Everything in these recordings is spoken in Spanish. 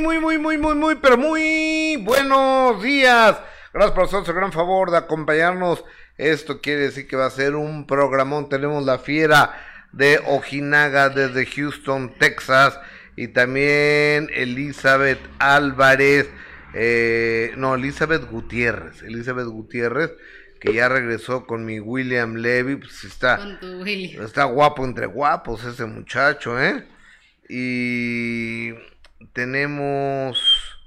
muy, muy, muy, muy, muy, muy, pero muy buenos días. Gracias por hacernos el gran favor de acompañarnos. Esto quiere decir que va a ser un programón. Tenemos la fiera de Ojinaga desde Houston, Texas. Y también Elizabeth Álvarez. Eh, no, Elizabeth Gutiérrez. Elizabeth Gutiérrez que ya regresó con mi William Levy, pues está, está guapo entre guapos ese muchacho, ¿eh? Y tenemos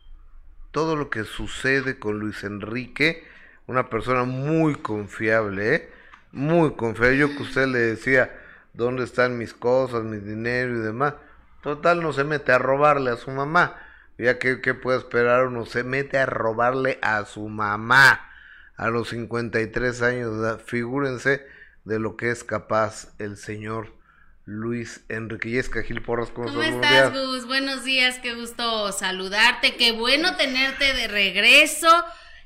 todo lo que sucede con Luis Enrique, una persona muy confiable, ¿eh? Muy confiable. Yo que usted le decía, ¿dónde están mis cosas, mi dinero y demás? Total, no se mete a robarle a su mamá. Ya que, ¿qué puede esperar uno? Se mete a robarle a su mamá a los 53 años Figúrense de lo que es capaz el señor Luis Enrique Yesca Gil Porras. ¿Cómo, ¿Cómo estás, Gus? Buenos días, qué gusto saludarte, qué bueno tenerte de regreso.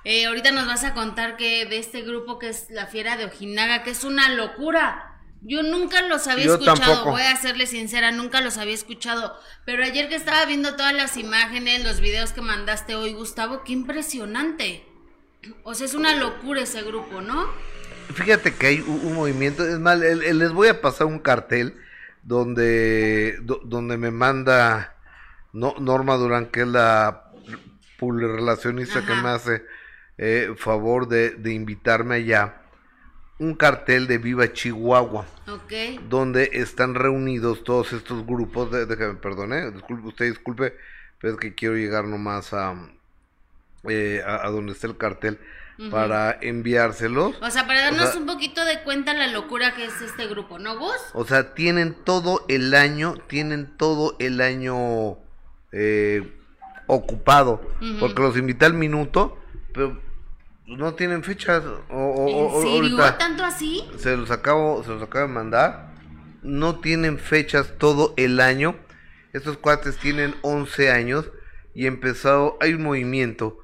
Eh, ahorita nos vas a contar que de este grupo que es La Fiera de Ojinaga, que es una locura. Yo nunca los había escuchado, voy a serle sincera, nunca los había escuchado. Pero ayer que estaba viendo todas las imágenes, los videos que mandaste hoy, Gustavo, qué impresionante. O sea, es una locura ese grupo, ¿no? Fíjate que hay un, movimiento, es más, les voy a pasar un cartel donde, donde me manda Norma Durán, que es la relacionista que me hace eh, favor de, invitarme allá, un cartel de Viva Chihuahua, donde están reunidos todos estos grupos, de, déjame, perdone, disculpe, usted disculpe, pero es que quiero llegar nomás a, eh, a, donde está el cartel para enviárselos. O sea, para darnos un poquito de cuenta la locura que es este grupo, ¿no, Gus? O sea, tienen todo el año, tienen todo el año eh, ocupado, porque los invité al minuto, pero no tienen fechas. O, ¿En serio? ¿Tanto así? Se los acabo, se los acabo de mandar. No tienen fechas todo el año. Estos cuates tienen 11 años y empezado, hay un movimiento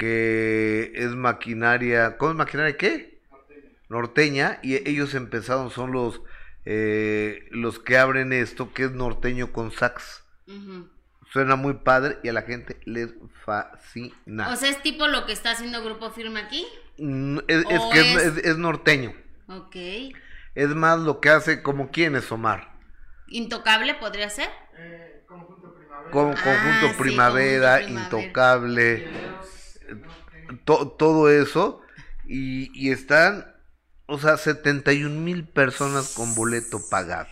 que es maquinaria, ¿cómo es maquinaria qué? Norteña. y ellos empezaron, son los, eh, los que abren esto, que es norteño con sax. Suena muy padre y a la gente les fascina. O sea, es tipo lo que está haciendo Grupo Firme aquí. Mm, es, que es... norteño. Ok. Es más lo que hace, como quién es Omar. ¿Intocable podría ser? Eh, conjunto Primavera. Con, conjunto ah, primavera, Intocable todo eso y, están, o sea, 71 mil personas con boleto pagado.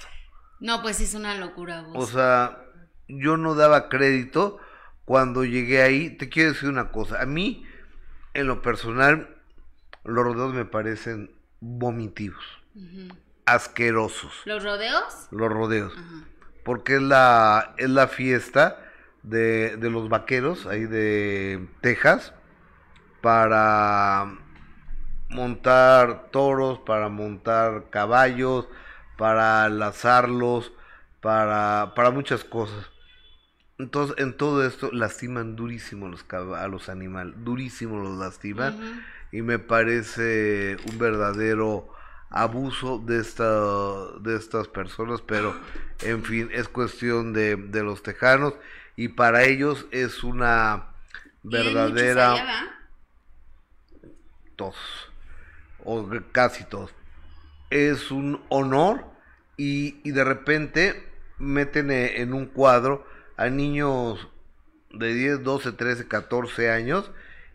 No, pues es una locura. O sea, yo no daba crédito cuando llegué ahí. Te quiero decir una cosa, a mí, en lo personal, los rodeos me parecen vomitivos, asquerosos. ¿Los rodeos? Los rodeos. Porque es la, es la fiesta de, de los vaqueros ahí de Texas para montar toros, para montar caballos, para lazarlos, para, para muchas cosas. Entonces, en todo esto lastiman durísimo los a los animales, durísimo los lastiman. Y me parece un verdadero abuso de esta de estas personas, pero en fin, es cuestión de, de los tejanos. Y para ellos es una verdadera todos, o casi todos. Es un honor y, y de repente meten e, en un cuadro a niños de 10, 12, 13, 14 años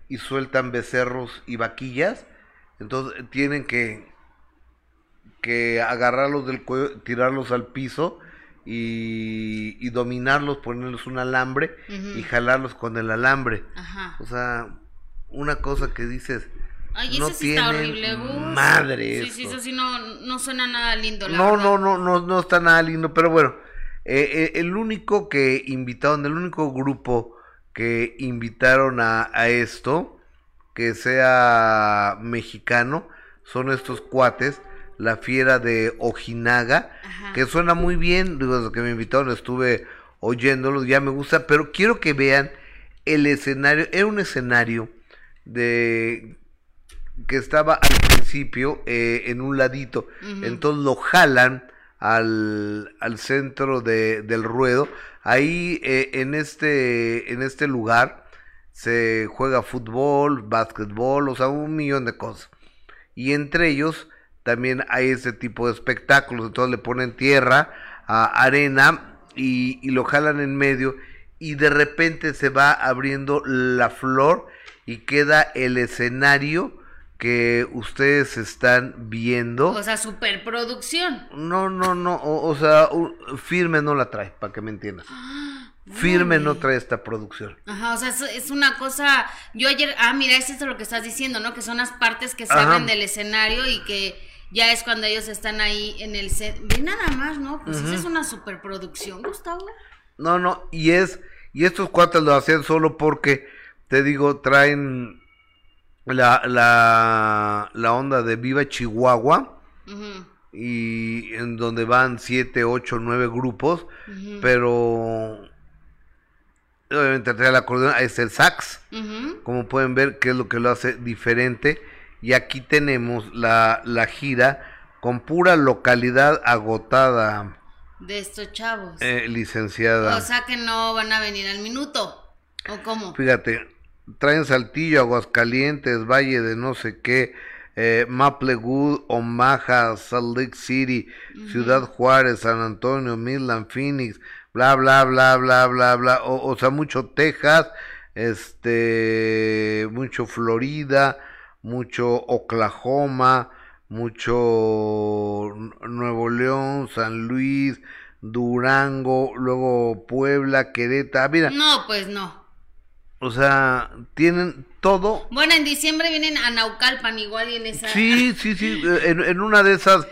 y sueltan becerros y vaquillas. Entonces tienen que, que agarrarlos del cuello, tirarlos al piso y, y dominarlos, ponerles un alambre y jalarlos con el alambre. O sea, una cosa que dices, Ay, eso sí está horrible, Madre. Sí, sí, eso sí no, no suena nada lindo. La no, no, no, no, no está nada lindo, pero bueno, eh, eh, el único que invitaron, el único grupo que invitaron a, a esto, que sea mexicano, son estos cuates, la fiera de Ojinaga, que suena muy bien, digo, que me invitaron estuve oyéndolos, ya me gusta, pero quiero que vean el escenario, era un escenario de que estaba al principio eh, en un ladito. Entonces lo jalan al, al centro de, del ruedo. Ahí eh, en, este, en este lugar se juega fútbol, básquetbol, o sea, un millón de cosas. Y entre ellos también hay ese tipo de espectáculos. Entonces le ponen tierra, a arena y, y lo jalan en medio y de repente se va abriendo la flor y queda el escenario que ustedes están viendo. O sea, superproducción. No, no, no, o, o sea, firme no la trae, para que me entiendas. Firme no trae esta producción. Ajá, o sea, es, es una cosa. Yo ayer, ah, mira, es esto lo que estás diciendo, ¿no? Que son las partes que Ajá. abren del escenario y que ya es cuando ellos están ahí en el set. Ve nada más, ¿no? Pues esa es una superproducción, Gustavo. No, no, y es, y estos cuates lo hacían solo porque, te digo, traen la, la, la onda de Viva Chihuahua y en donde van siete, ocho, nueve grupos, pero obviamente trae el acordeón, está el sax, como pueden ver, que es lo que lo hace diferente. Y aquí tenemos la, la gira con pura localidad agotada, De estos chavos. eh, licenciada. o sea que no van a venir al minuto. ¿O cómo? Fíjate, traen Saltillo, Aguascalientes, Valle de no sé qué, eh, Maplewood, Omaha, Salt Lake City, Ciudad Juárez, San Antonio, Midland, Phoenix, bla, bla, bla, bla, bla, bla. O, o sea, mucho Texas, este, mucho Florida, mucho Oklahoma, mucho Nuevo León, San Luis, Durango, luego Puebla, Querétaro. Mira, No, pues no. O sea, tienen todo. Bueno, en diciembre vienen a Naucalpan igual y en esa. Sí, sí, sí. En, en una de esas,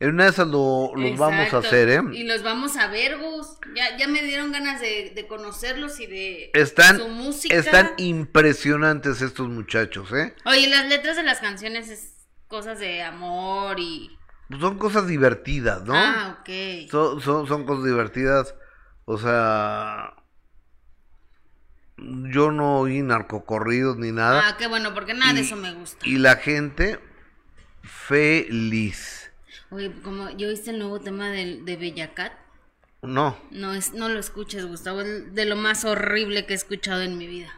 en una de esas lo, los vamos a hacer, ¿eh? Y los vamos a ver, Gus. Ya, ya me dieron ganas de, de conocerlos y de Están, su música. están impresionantes estos muchachos, ¿eh? Oye, las letras de las canciones es cosas de amor y. Pues son cosas divertidas, ¿no? Ah, ok. Son, son, son cosas divertidas. O sea, yo no oí narcocorridos ni nada. Ah, qué bueno, porque nada de Y- eso me gusta. Y la gente feliz. Oye, como yo viste el nuevo tema de, de Bellacat. No, No, es, no lo escuches, Gustavo. Es de lo más horrible que he escuchado en mi vida.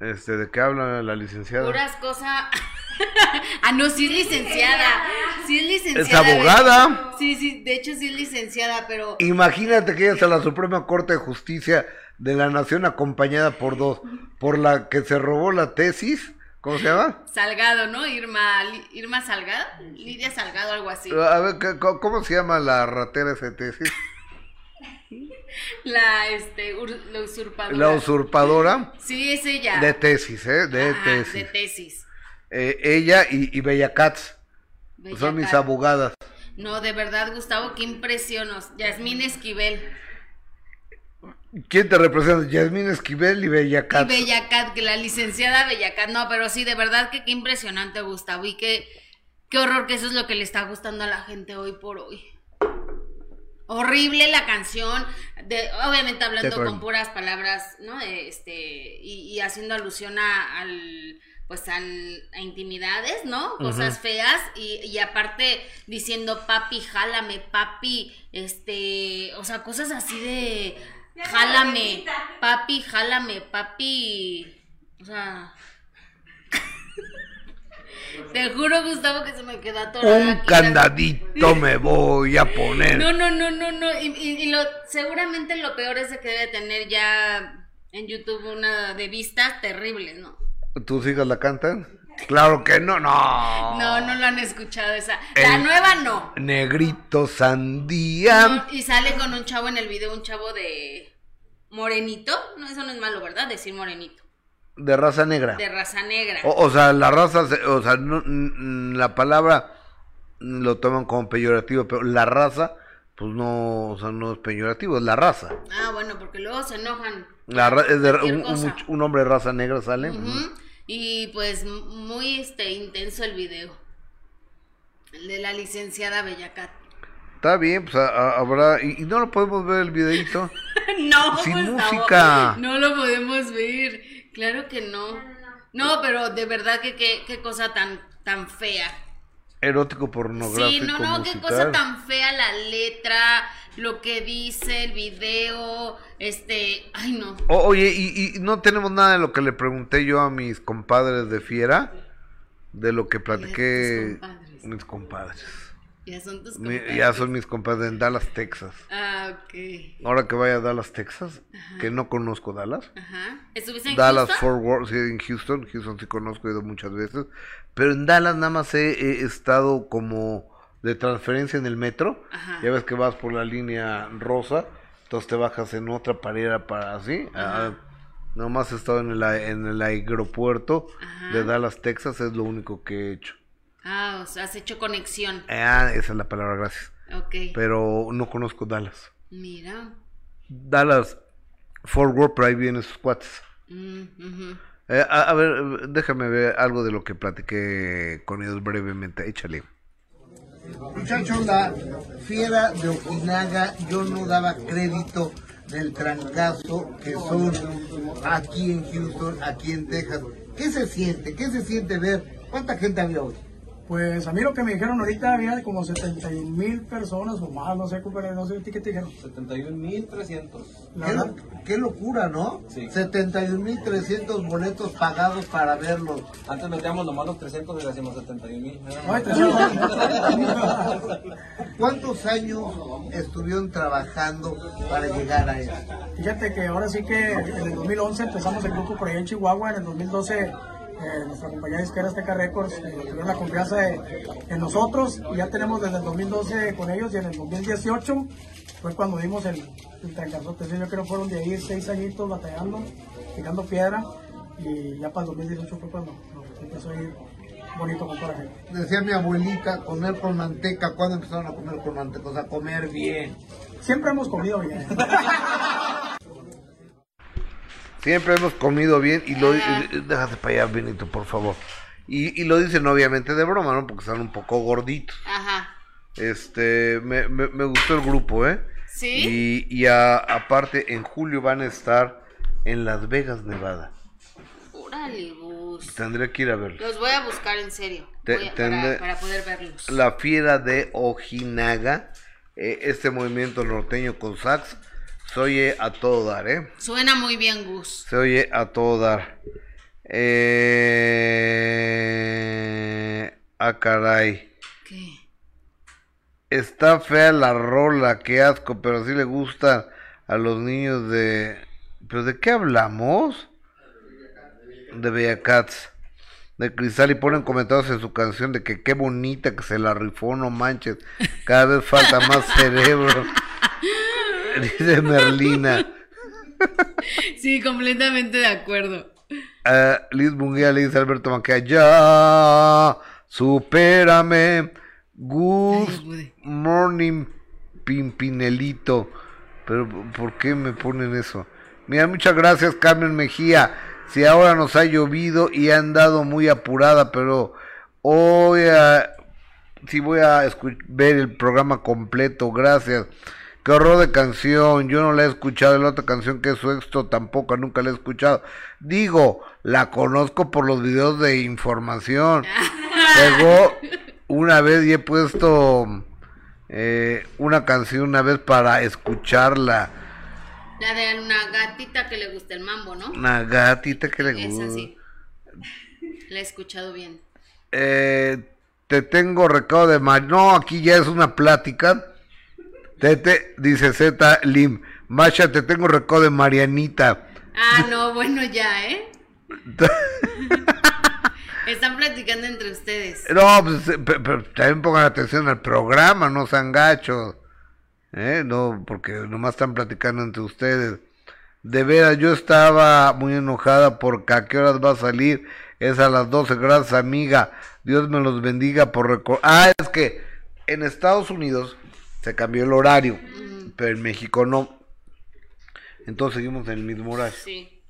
este, ¿de qué habla la licenciada? Puras cosas. ah, no, sí es licenciada. Sí es Es licenciada. abogada. Sí, sí, de hecho sí es licenciada, pero. Imagínate que ella es a la Suprema Corte de Justicia de la Nación acompañada por dos, por la que se robó la tesis, ¿cómo se llama? Salgado, ¿no? Irma, Irma Salgado, Lidia Salgado, algo así. A ver, ¿qué- ¿cómo se llama la ratera esa tesis? La, este, la usurpadora. La usurpadora Sí, es ella. de tesis, ¿eh? De Ajá, tesis. de tesis. Eh, ella y, y Bella Katz son mis abogadas. No, de verdad, Gustavo, qué impresionos. Yasmín Esquivel. ¿Quién te representa? Yasmín Esquivel y Bella Y. Bellacat, que la licenciada Bellacat. No, pero sí, de verdad que qué impresionante, Gustavo. Y qué, qué horror que eso es lo que le está gustando a la gente hoy por hoy. Horrible la canción, de, obviamente hablando con puras palabras, ¿no? Este, y, y haciendo alusión a, al, pues al, a intimidades, ¿no? Cosas feas, y, y aparte diciendo papi, jálame, papi, este, o sea, cosas así de jálame, papi, jálame, papi, o sea... Te juro, Gustavo, que se me quedó atorada Un aquí la- candadito me voy a poner. no, no, no, no, no. Y, y- y lo, seguramente lo peor es de que debe tener ya en YouTube una de vistas terribles, ¿no? ¿Tus hijas la cantan? Claro que no, no. No, no lo han escuchado esa. La El- nueva no. Negrito sandía. No, Y sale con un chavo en el video, un chavo de morenito. No, eso no es malo, ¿verdad? Decir morenito. De raza negra. De raza negra. O, o sea, la raza, o sea, no- la palabra lo toman como peyorativo, pero la raza, pues no, o sea, no es peyorativo, es la raza. Ah, bueno, porque luego se enojan. La ra- es de un, un hombre de raza negra sale. Ujú. Y pues muy este intenso el video. El de la licenciada Bellacat. Está bien, pues a- a- habrá, y, y no lo podemos ver el videito. No, Sin Gustavo, música. No lo podemos ver. Claro que no. No, pero de verdad que qué, cosa tan, tan fea. Erótico, pornográfico, Sí, no, no, qué cosa tan fea la letra, lo que dice el video, este, ay no. O- oye, y, y no tenemos nada de lo que le pregunté yo a mis compadres de Fiera, de lo que platiqué compadres. mis compadres. Ya son tus Mi- compadres. ya son mis compadres en Dallas, Texas. Ah, ok. Ahora que vaya a Dallas, Texas, que no conozco Dallas. Ajá. ¿Estuviste en Dallas, Houston? Fort Worth, sí, en Houston. Houston sí conozco, he ido muchas veces. Pero en Dallas nada más he, he estado como de transferencia en el metro. Ajá. Ya ves que vas por la línea rosa, entonces te bajas en otra parera para así. Ah, nomás he estado en el, en el aeropuerto Ajá. de Dallas, Texas, es lo único que he hecho. Ah, o sea, has hecho conexión. Ah, esa es la palabra, gracias. Ok. Pero no conozco Dallas. Mira. Dallas, Fort Worth, pero ahí vienen sus cuates. Mm. Eh, a, a ver, déjame ver algo de lo que platiqué con ellos brevemente. Échale. Muchachos, la fiera de Ojinaga, yo no daba crédito del trancazo que son aquí en Houston, aquí en Texas. ¿Qué se siente? ¿Qué se siente ver? ¿Cuánta gente había hoy? Pues a mí lo que me dijeron ahorita había como 71 mil personas o más, no sé, compadre, no sé, ¿a ti ¿qué te dijeron? 71.300. La Qué, verdad, lo- qué locura, ¿no? Sí. 71.300 boletos pagados para verlos. Antes metíamos nomás los 300 y le hacíamos 71.000. ay, te digo, ¿Cuántos años estuvieron trabajando para llegar a eso? Fíjate que ahora sí que en el 2011 empezamos el grupo por allá en Chihuahua, en el 2012 eh, nuestra compañía disquera Azteca Records eh, tuvieron la confianza de- en nosotros y ya tenemos desde el 2012 con ellos y en el 2018 fue cuando dimos el, el trancazote. Sí, yo creo que fueron de ahí seis añitos batallando, tirando piedra y ya para el 2018 fue cuando nos empezó a ir bonito con toda la gente. Decía mi abuelita, comer con manteca. ¿Cuándo empezaron a comer con manteca? O sea, comer bien. Siempre hemos comido bien. Siempre hemos comido bien y lo... eh, Déjate para allá, Benito, por favor. Y, y lo dicen obviamente de broma, ¿no? Porque están un poco gorditos. Ajá. Este, me, me, me gustó el grupo, ¿eh? ¿Sí? Y, y a- aparte, en julio van a estar en Las Vegas, Nevada. Órale. Tendré que ir a verlos. Los voy a buscar en serio. Te- Voy a- tendré- para, para poder verlos. La fiera de Ojinaga, eh, este movimiento norteño con sax, se oye a todo dar, ¿eh? Suena muy bien, Gus. Se oye a todo dar. Eh... Ah, caray. ¿Qué? Está fea la rola, qué asco, pero sí le gusta a los niños de... ¿Pero de qué hablamos? De Bella Cats. De Cristal y ponen comentarios en su canción de que qué bonita que se la rifó, no manches. Cada vez falta más cerebro. Dice Merlina. Sí, completamente de acuerdo. Liz Munguía le dice Alberto Maquia, ya, supérame, good Ay, morning, Pimpinelito. Pero, ¿por qué me ponen eso? Mira, muchas gracias, Carmen Mejía. Si ahora nos ha llovido y ha andado muy apurada, pero hoy a, sí voy a ver el programa completo, gracias. Qué horror de canción, yo no la he escuchado, la otra canción que es su éxito tampoco, nunca la he escuchado. Digo, la conozco por los videos de información. Llegó una vez y he puesto eh, una canción una vez para escucharla. La de una gatita que le gusta el mambo, ¿no? Una gatita que le Es gusta. así. La he escuchado bien. Eh, te tengo recado de Mar... No, aquí ya es una plática. Tete, dice Z Lim. Masha, te tengo recado de Marianita. Ah, no, bueno, ya, ¿eh? Están platicando entre ustedes. No, pues, eh, pe- pero también pongan atención al programa, no sean gachos. ¿Eh? No, porque nomás están platicando entre ustedes. De veras, yo estaba muy enojada porque a qué horas va a salir. Es a las 12, gracias amiga. Dios me los bendiga por recordar. Ah, es que en Estados Unidos se cambió el horario, pero en México no. Entonces seguimos en el mismo horario. Sí.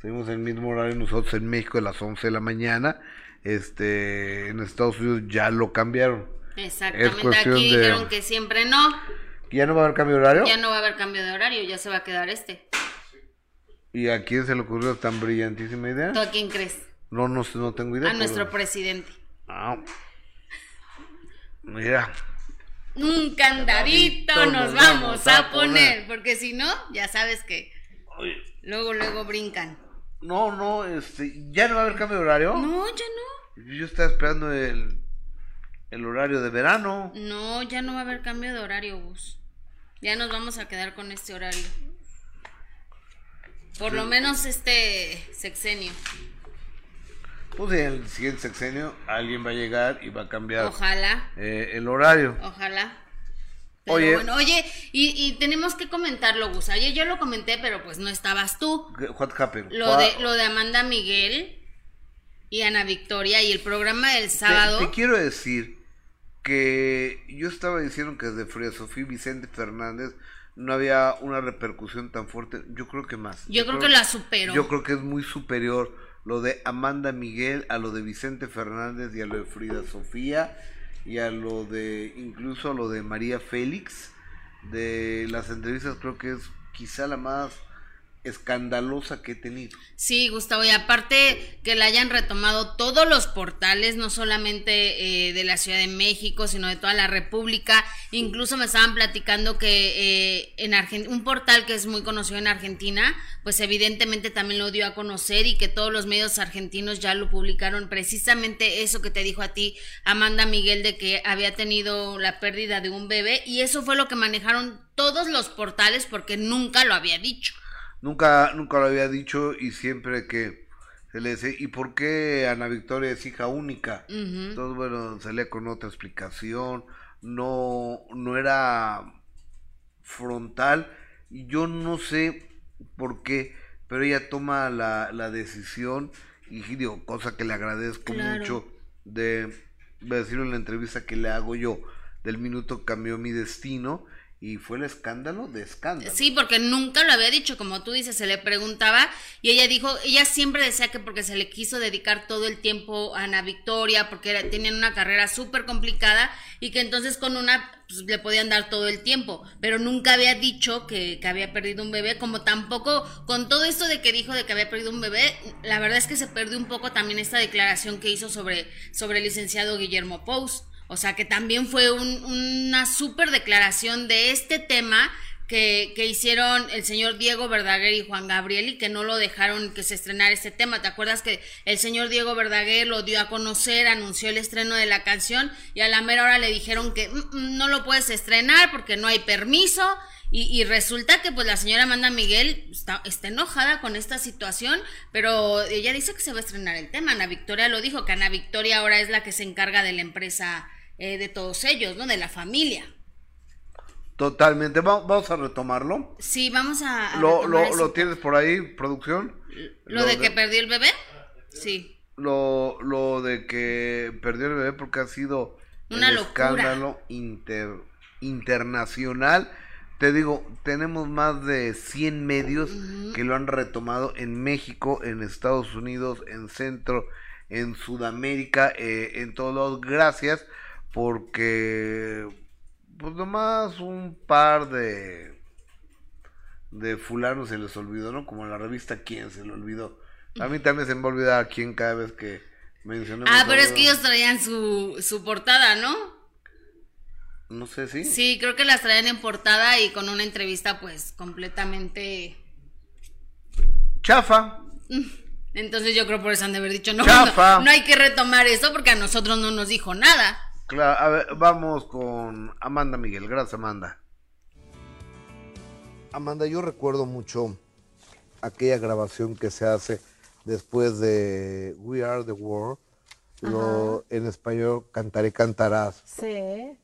Seguimos en el mismo horario nosotros en México a las 11 de la mañana. Este, en Estados Unidos ya lo cambiaron. Exactamente. Aquí de- dijeron que siempre no. ¿Ya no va a haber cambio de horario? Ya no va a haber cambio de horario, ya se va a quedar este. ¿Y a quién se le ocurrió tan brillantísima idea? ¿Tú a quién crees? No, no tengo idea. A pero- nuestro presidente. Ah. Mira, Un candadito Candadito nos vamos a poner, porque si no, ya sabes que oye, luego, luego brincan. no, no, este, ya no va a haber cambio de horario. No, ya no. Yo estaba esperando el, el horario de verano. No, ya no va a haber cambio de horario, Gus. Ya nos vamos a quedar con este horario. Por lo menos este sexenio. Pues en el siguiente sexenio alguien va a llegar y va a cambiar Ojalá, eh, el horario. ojalá. Pero Oye. bueno, oye, y, y tenemos que comentarlo, Gus. Ayer yo lo comenté, pero pues no estabas tú. ¿Qué- What happened? Lo What- de, lo de Amanda Miguel y Ana Victoria y el programa del sábado. Te, quiero decir que yo estaba diciendo que desde Frida Sofía y Vicente Fernández no había una repercusión tan fuerte. Yo creo que más. Yo creo que la superó. Yo creo que es muy superior lo de Amanda Miguel a lo de Vicente Fernández y a lo de Frida Sofía y a lo de incluso a lo de María Félix. De las entrevistas creo que es quizá la más escandalosa que he tenido. Sí, Gustavo, y aparte que la hayan retomado todos los portales, no solamente eh, de la Ciudad de México, sino de toda la República. Incluso me estaban platicando que eh, en Argen- un portal que es muy conocido en Argentina, pues evidentemente también lo dio a conocer y que todos los medios argentinos ya lo publicaron. Precisamente eso que te dijo a ti Amanda Miguel de que había tenido la pérdida de un bebé y eso fue lo que manejaron todos los portales porque nunca lo había dicho. Nunca, nunca lo había dicho y siempre que se le dice, ¿y por qué Ana Victoria es hija única? Entonces, bueno, salía con otra explicación, no, no era frontal, y yo no sé por qué, pero ella toma la, la decisión, y digo, cosa que le agradezco Claro. mucho de, de decirlo en la entrevista que le hago yo, del minuto que cambió mi destino, y fue el escándalo de escándalo. Sí, porque nunca lo había dicho, como tú dices, se le preguntaba y ella dijo, ella siempre decía que porque se le quiso dedicar todo el tiempo a Ana Victoria, porque era- tenían una carrera súper complicada y que entonces con una pues, le podían dar todo el tiempo, pero nunca había dicho que, que había perdido un bebé, como tampoco con todo esto de que dijo de que había perdido un bebé, la verdad es que se perdió un poco también esta declaración que hizo sobre, sobre el licenciado Guillermo Pous. O sea que también fue un- una súper declaración de este tema que, que hicieron el señor Diego Verdaguer y Juan Gabriel y que no lo dejaron que se estrenara este tema. ¿Te acuerdas que el señor Diego Verdaguer lo dio a conocer, anunció el estreno de la canción y a la mera hora le dijeron que "Mm, mm, no lo puedes estrenar porque no hay permiso? Y, y resulta que pues la señora Amanda Miguel está, está enojada con esta situación, pero ella dice que se va a estrenar el tema. Ana Victoria lo dijo, que Ana Victoria ahora es la que se encarga de la empresa eh, de todos ellos, ¿no? De la familia. Totalmente, Va- vamos a retomarlo. Sí, vamos a... a ¿Lo, lo, lo tienes por ahí, producción? ¿Lo de que perdió el bebé? Sí. lo, lo de que perdió el bebé porque ha sido locura. escándalo inter, internacional. Te digo, tenemos más de 100 medios que lo han retomado en México, en Estados Unidos, en Centro, en Sudamérica, eh, en todos lados. Gracias porque pues nomás un par de de fulanos se les olvidó, ¿no? Como la revista Quién se le olvidó. A mí también se me va a quién cada vez que mencionemos. Ah, pero es que ellos traían su, su portada, ¿no? No sé si. Sí, creo que las traían en portada y con una entrevista pues completamente... Chafa. Entonces yo creo por eso han de haber dicho, no, Chafa. no, no hay que retomar eso porque a nosotros no nos dijo nada. Claro, a ver, vamos con Amanda Miguel. Gracias, Amanda. Amanda, yo recuerdo mucho aquella grabación que se hace después de We Are the World. Lo, en español, Cantaré, Cantarás. Sí.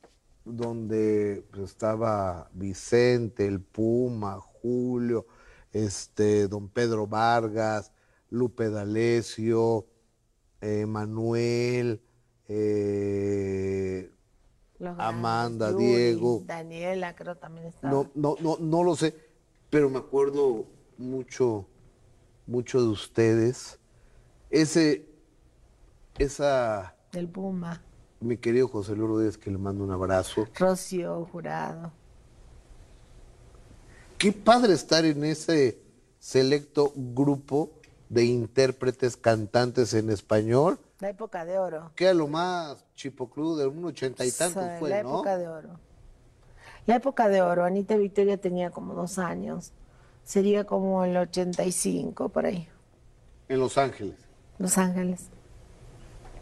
donde pues, estaba Vicente, el Puma, Julio, este, don Pedro Vargas, Lupe D'Alessio, eh, Manuel, eh, Amanda, Diego. Daniela, creo también estaba. no, no, no, no lo sé, pero me acuerdo mucho, mucho de ustedes. Ese, esa, Del Puma. mi querido José Luis Rodríguez, que le mando un abrazo. Rocío Jurado. Qué padre estar en ese selecto grupo de intérpretes cantantes en español La época de oro. Que era lo más chipoclú de un ochenta y tantos Sí, fue, la ¿no? época de oro. La época de oro. Anita Victoria tenía como dos años. Sería como el 85, por ahí. En Los Ángeles. Los Ángeles.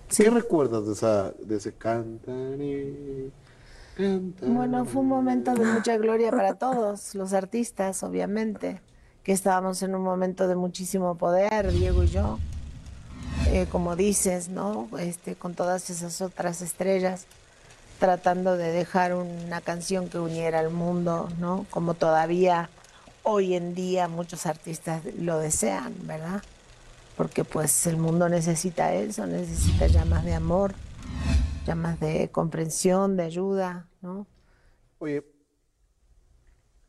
¿Qué recuerdas de, esa, de ese cantaré? Bueno, fue un momento de mucha gloria para todos los artistas, obviamente, que estábamos en un momento de muchísimo poder, Diego y yo, Eh, como dices, ¿no? Este, con todas esas otras estrellas, tratando de dejar una canción que uniera al mundo, ¿no? Como todavía hoy en día muchos artistas lo desean, ¿verdad? Porque pues el mundo necesita eso, necesita llamas de amor, llamas de comprensión, de ayuda, ¿no? Oye,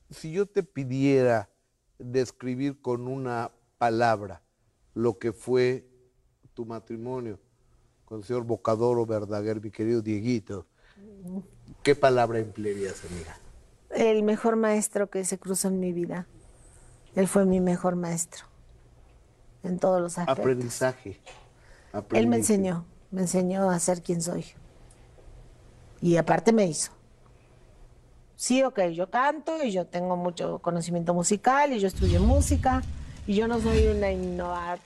si yo te pidiera describir con una palabra lo que fue tu matrimonio con el señor Bocadoro Verdaguer, mi querido Dieguito, ¿qué palabra emplearías, amiga? El mejor maestro que se cruzó en mi vida. Él fue mi mejor maestro. En todos los aspectos. Aprendizaje. Él me enseñó, me enseñó a ser quien soy. Y aparte me hizo. Sí, ok, yo canto y yo tengo mucho conocimiento musical y yo estudié música y yo no soy una innova-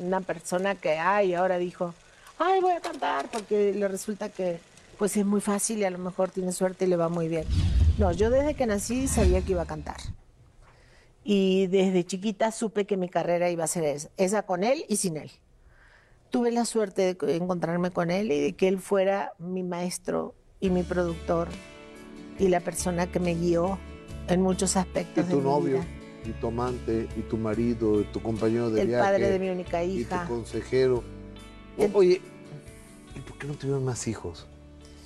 una persona que, ay, ahora dijo, ay, voy a cantar porque le resulta que pues es muy fácil y a lo mejor tiene suerte y le va muy bien. No, yo desde que nací sabía que iba a cantar. Y desde chiquita supe que mi carrera iba a ser esa, esa con él y sin él tuve la suerte de encontrarme con él y de que él fuera mi maestro y mi productor y la persona que me guió en muchos Y aspectos de tu mi novio, vida. Y tu amante, y tu marido, y tu compañero de El viaje. padre de mi única Y hija. tu consejero. El- Oye, ¿y por qué no tuvieron más hijos?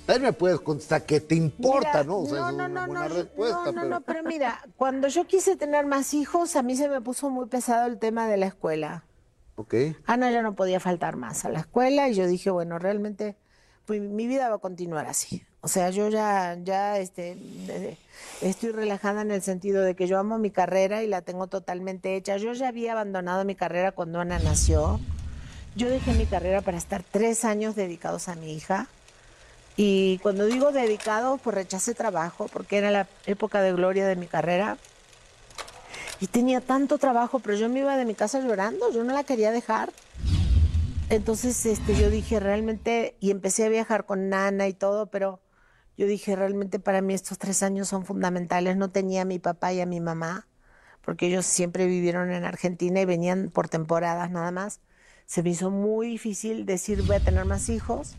A ver, me puedes contestar qué te importa, Mira, ¿no? O sea, es una buena no, respuesta, no, no, pero... no, pero mira, cuando yo quise tener más hijos, a mí se me puso muy pesado el tema de la escuela. Ok. Ana ya no podía faltar más a la escuela y yo dije, bueno, realmente pues, mi vida va a continuar así. O sea, yo ya, ya este, de- estoy relajada en el sentido de que yo amo mi carrera y la tengo totalmente hecha. Yo ya había abandonado mi carrera cuando Ana nació. Yo dejé mi carrera para estar tres años dedicados a mi hija. Y cuando digo dedicado, pues rechacé trabajo porque era la época de gloria de mi carrera. Y tenía tanto trabajo, pero yo me iba de mi casa llorando, yo no la quería dejar. Entonces este, yo dije realmente, y empecé a viajar con Nana y todo, pero yo dije realmente para mí estos tres años son fundamentales. No tenía a mi papá y a mi mamá, porque ellos siempre vivieron en Argentina y venían por temporadas nada más. Se me hizo muy difícil decir voy a tener más hijos.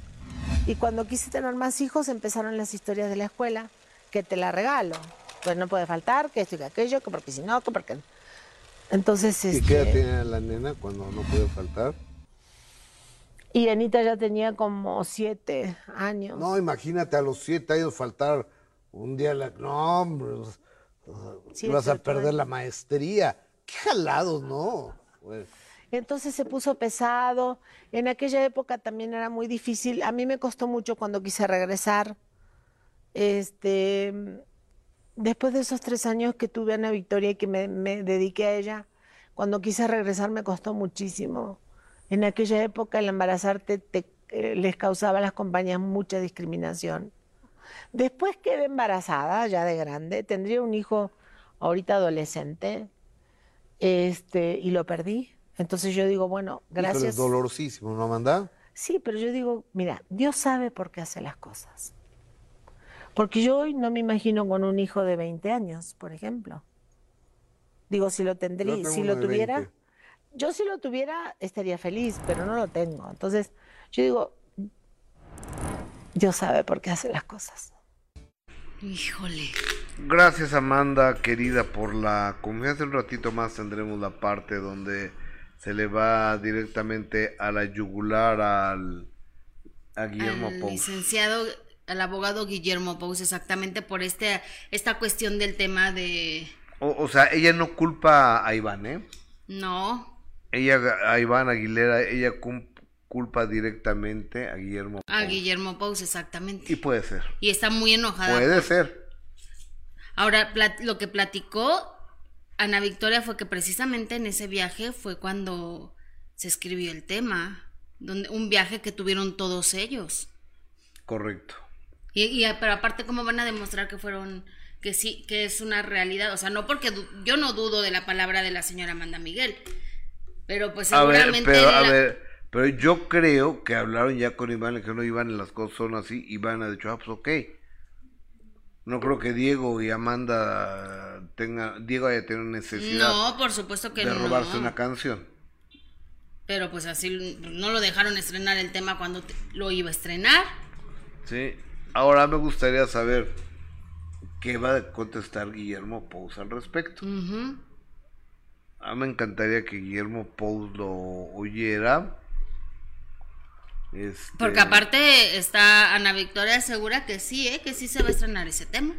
Y cuando quise tener más hijos empezaron las historias de la escuela, que te la regalo. Pues no puede faltar, que esto y que aquello, que porque si no, que porque... Entonces, ¿Y este, qué edad tiene la nena cuando no puede faltar? Y Anita ya tenía como siete años. No, imagínate a los siete años faltar un día. La... No, hombre. Vas a perder años. la maestría. Qué jalados, ¿no? Pues, Entonces se puso pesado. En aquella época también era muy difícil. A mí me costó mucho cuando quise regresar. Este, después de esos tres años que tuve a Ana Victoria y que me, me dediqué a ella, cuando quise regresar me costó muchísimo. En aquella época el embarazarte te- eh, les causaba a las compañías mucha discriminación. Después quedé embarazada, ya de grande, tendría un hijo ahorita adolescente, este, y lo perdí. Entonces yo digo, bueno, gracias. es dolorosísimo, ¿no, Amanda? Sí, pero yo digo, mira, Dios sabe por qué hace las cosas. Porque yo hoy no me imagino con un hijo de 20 años, por ejemplo. Digo, si lo tendría, si lo tuviera, 20. Yo si lo tuviera estaría feliz, pero no lo tengo. Entonces, yo digo, Dios sabe por qué hace las cosas. Híjole. Gracias Amanda, querida, por la confianza. Un ratito más tendremos la parte donde se le va directamente a la yugular al, a Guillermo al Pous. licenciado, al abogado Guillermo Pous, exactamente por este, esta cuestión del tema de... O, o sea, ella no culpa a Iván, ¿eh? No, Ella, a Iván Aguilera, ella culpa directamente a Guillermo a Pous. Guillermo Pous, exactamente. Y puede ser. Y está muy enojada. Puede ser. Ahora, lo que platicó Ana Victoria fue que precisamente en ese viaje fue cuando se escribió el tema. donde, un viaje que tuvieron todos ellos. Correcto. Y, y, pero aparte, ¿cómo van a demostrar que fueron, que sí, que es una realidad? O sea, no porque yo no dudo de la palabra de la señora Amanda Miguel, pero pues A ver, seguramente... pero, a la- ver, pero yo creo que hablaron ya con Iván, que no Iván, las cosas son así, Iván ha dicho, ah, pues ok. No creo que Diego y Amanda tengan, Diego haya tenido necesidad No, por supuesto que de no. robarse una canción. Pero pues así no lo dejaron estrenar el tema cuando te- lo iba a estrenar. Sí. Ahora me gustaría saber qué va a contestar Guillermo Pous al respecto. A mí me encantaría que Guillermo Pous lo oyera. Este, Porque aparte está Ana Victoria segura que sí, ¿eh? que sí se va a estrenar ese tema.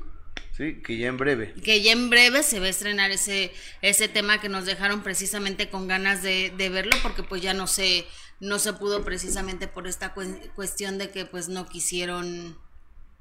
Sí, que ya en breve. Que ya en breve se va a estrenar ese, ese tema que nos dejaron precisamente con ganas de, de verlo, porque pues ya no se, no se pudo precisamente por esta cue- cuestión de que pues no quisieron,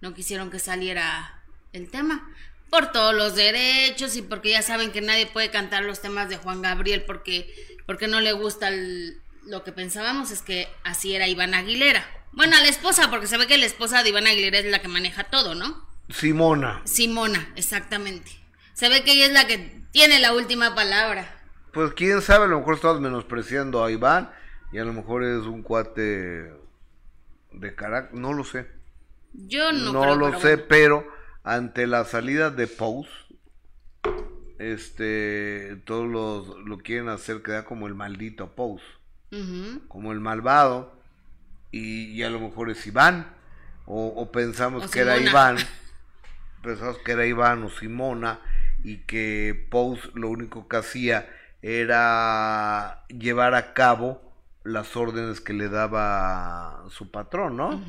no quisieron que saliera el tema. Por todos los derechos y porque ya saben que nadie puede cantar los temas de Juan Gabriel porque, porque no le gusta el- lo que pensábamos, es que así era Iván Aguilera. Bueno, a la esposa, porque se ve que la esposa de Iván Aguilera es la que maneja todo, ¿no? Simona. Simona, exactamente. Se ve que ella es la que tiene la última palabra. Pues quién sabe, a lo mejor estamos menospreciando a Iván y a lo mejor es un cuate de carácter, no lo sé. Yo no, No, creo, lo pero sé, bueno. pero ante la salida de Pous, este, todos los, lo quieren hacer quedar como el maldito Ujú. como el malvado, y, y a lo mejor es Iván, o, o pensamos O que era. Iván, pensamos que era Iván o Simona, y que Pous lo único que hacía era llevar a cabo las órdenes que le daba su patrón, ¿no?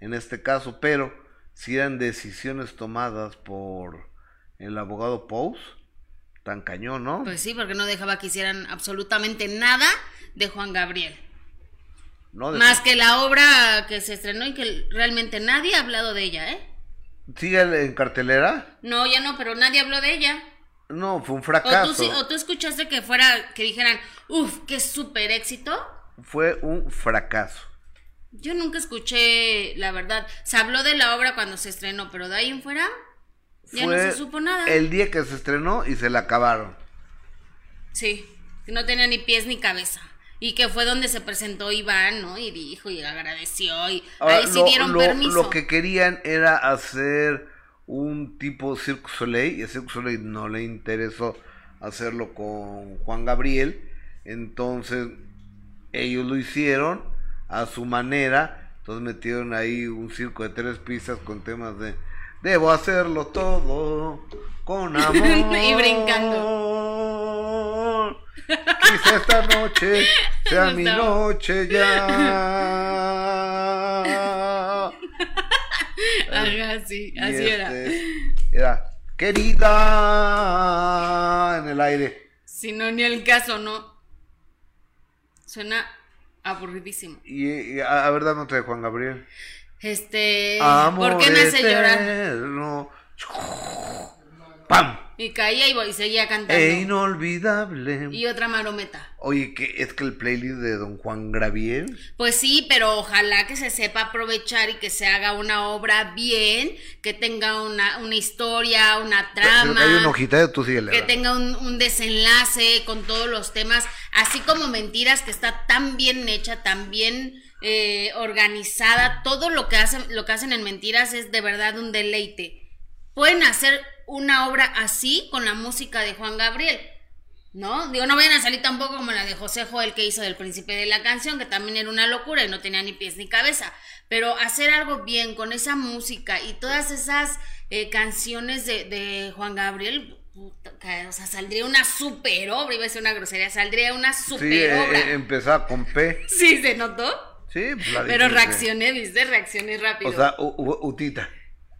En este caso, pero si eran decisiones tomadas por el abogado Pous, tan cañón, ¿no? Pues sí, porque no dejaba que hicieran absolutamente nada de Juan Gabriel. no de- Más que la obra que se estrenó y que realmente nadie ha hablado de ella, ¿eh? ¿Sigue en cartelera? No, ya no, pero nadie habló de ella. No, fue un O fracaso. tú, sí- o tú escuchaste que fuera, que dijeran, uff, qué súper éxito. Fue un fracaso. Yo nunca escuché, la verdad. Se habló de la obra cuando se estrenó, pero de ahí en fuera ya fue no se supo nada. el día que se estrenó y se la acabaron. Sí, que no tenía ni pies ni cabeza. Y que fue donde se presentó Iván, ¿no? Y dijo y agradeció y Ahora, ahí sí lo, dieron lo- permiso. lo que querían era hacer un tipo Cirque Soleil y a Cirque Soleil no le interesó hacerlo con Juan Gabriel. Entonces ellos lo hicieron a su manera. Entonces metieron ahí un circo de tres pistas con temas de Debo hacerlo todo con amor. Y brincando. Quizá esta noche sea mi noche ya. Ajá, sí, así era. este, Era querida en el aire. Si no, ni el caso, ¿no? Suena aburridísimo. Y, y a, a ver, dame otra de Juan Gabriel. Este. Amor ¿Por qué me hace llorar? eterno. ¡Pam! Y caía y, y seguía cantando. E inolvidable. Y otra marometa. Oye, que es que el playlist de Don Juan Gabriel. Pues sí, pero ojalá que se sepa aprovechar y que se haga una obra bien, que tenga una, una historia, una trama. cayó una hojita de tu síguele. que tenga un, un desenlace con todos los temas, así como Mentiras, que está tan bien hecha, tan bien eh, organizada, todo lo que hacen, lo que hacen en Mentiras es de verdad un deleite. Pueden hacer una obra así con la música de Juan Gabriel. ¿No? Digo, no vayan a salir tampoco como la de José Joel que hizo del príncipe de la canción, que también era una locura y no tenía ni pies ni cabeza. Pero hacer algo bien con esa música y todas esas eh, canciones de, de Juan Gabriel, puta, o sea, saldría una super obra, iba a ser una grosería, saldría una super Sí, eh, obra. eh, empezaba con P. Sí, se notó. Sí, la Pero reaccioné, ¿viste? Reaccioné rápido. O sea, u- u- Utita.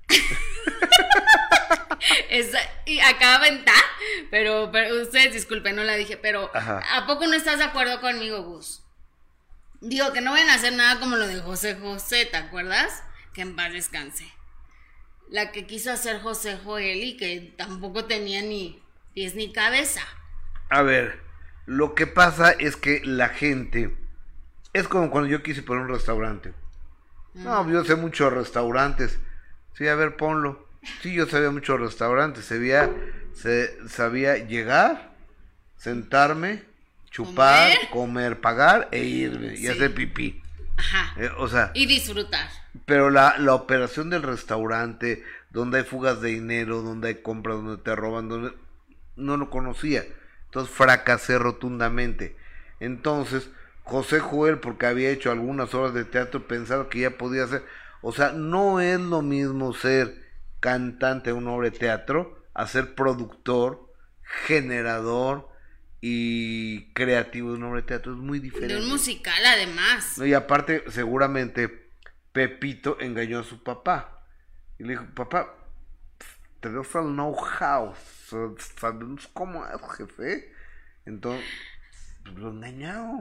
Esa- y acaba en ta, pero, pero ustedes disculpen, no la dije, pero Ajá. ¿a poco no estás de acuerdo conmigo, Gus? Digo que no vayan a hacer nada como lo de José José, ¿te acuerdas? Que en paz descanse. La que quiso hacer José Joel y que tampoco tenía ni pies ni cabeza. A ver, lo que pasa es que la gente Es como cuando yo quise poner un restaurante. No, yo sé muchos restaurantes. Sí, a ver, ponlo. Sí, yo sabía muchos restaurantes. Sabía, se, sabía llegar, sentarme, chupar, comer, pagar e irme y hacer pipí. Ajá. Eh, o sea, Y disfrutar. pero la, la operación del restaurante, donde hay fugas de dinero, donde hay compras, donde te roban, donde no lo conocía. Entonces fracasé rotundamente. Entonces, José Joel, porque había hecho algunas obras de teatro, pensaba que ya podía hacer. O sea, no es lo mismo ser cantante de una obra de teatro a ser productor, generador y creativo de una obra de teatro. Es muy diferente. De un musical, además. No, y aparte, seguramente Pepito engañó a su papá. Y le dijo, papá, tenemos el know-how, sa- sabemos cómo es, jefe. Entonces, pues, lo engañó.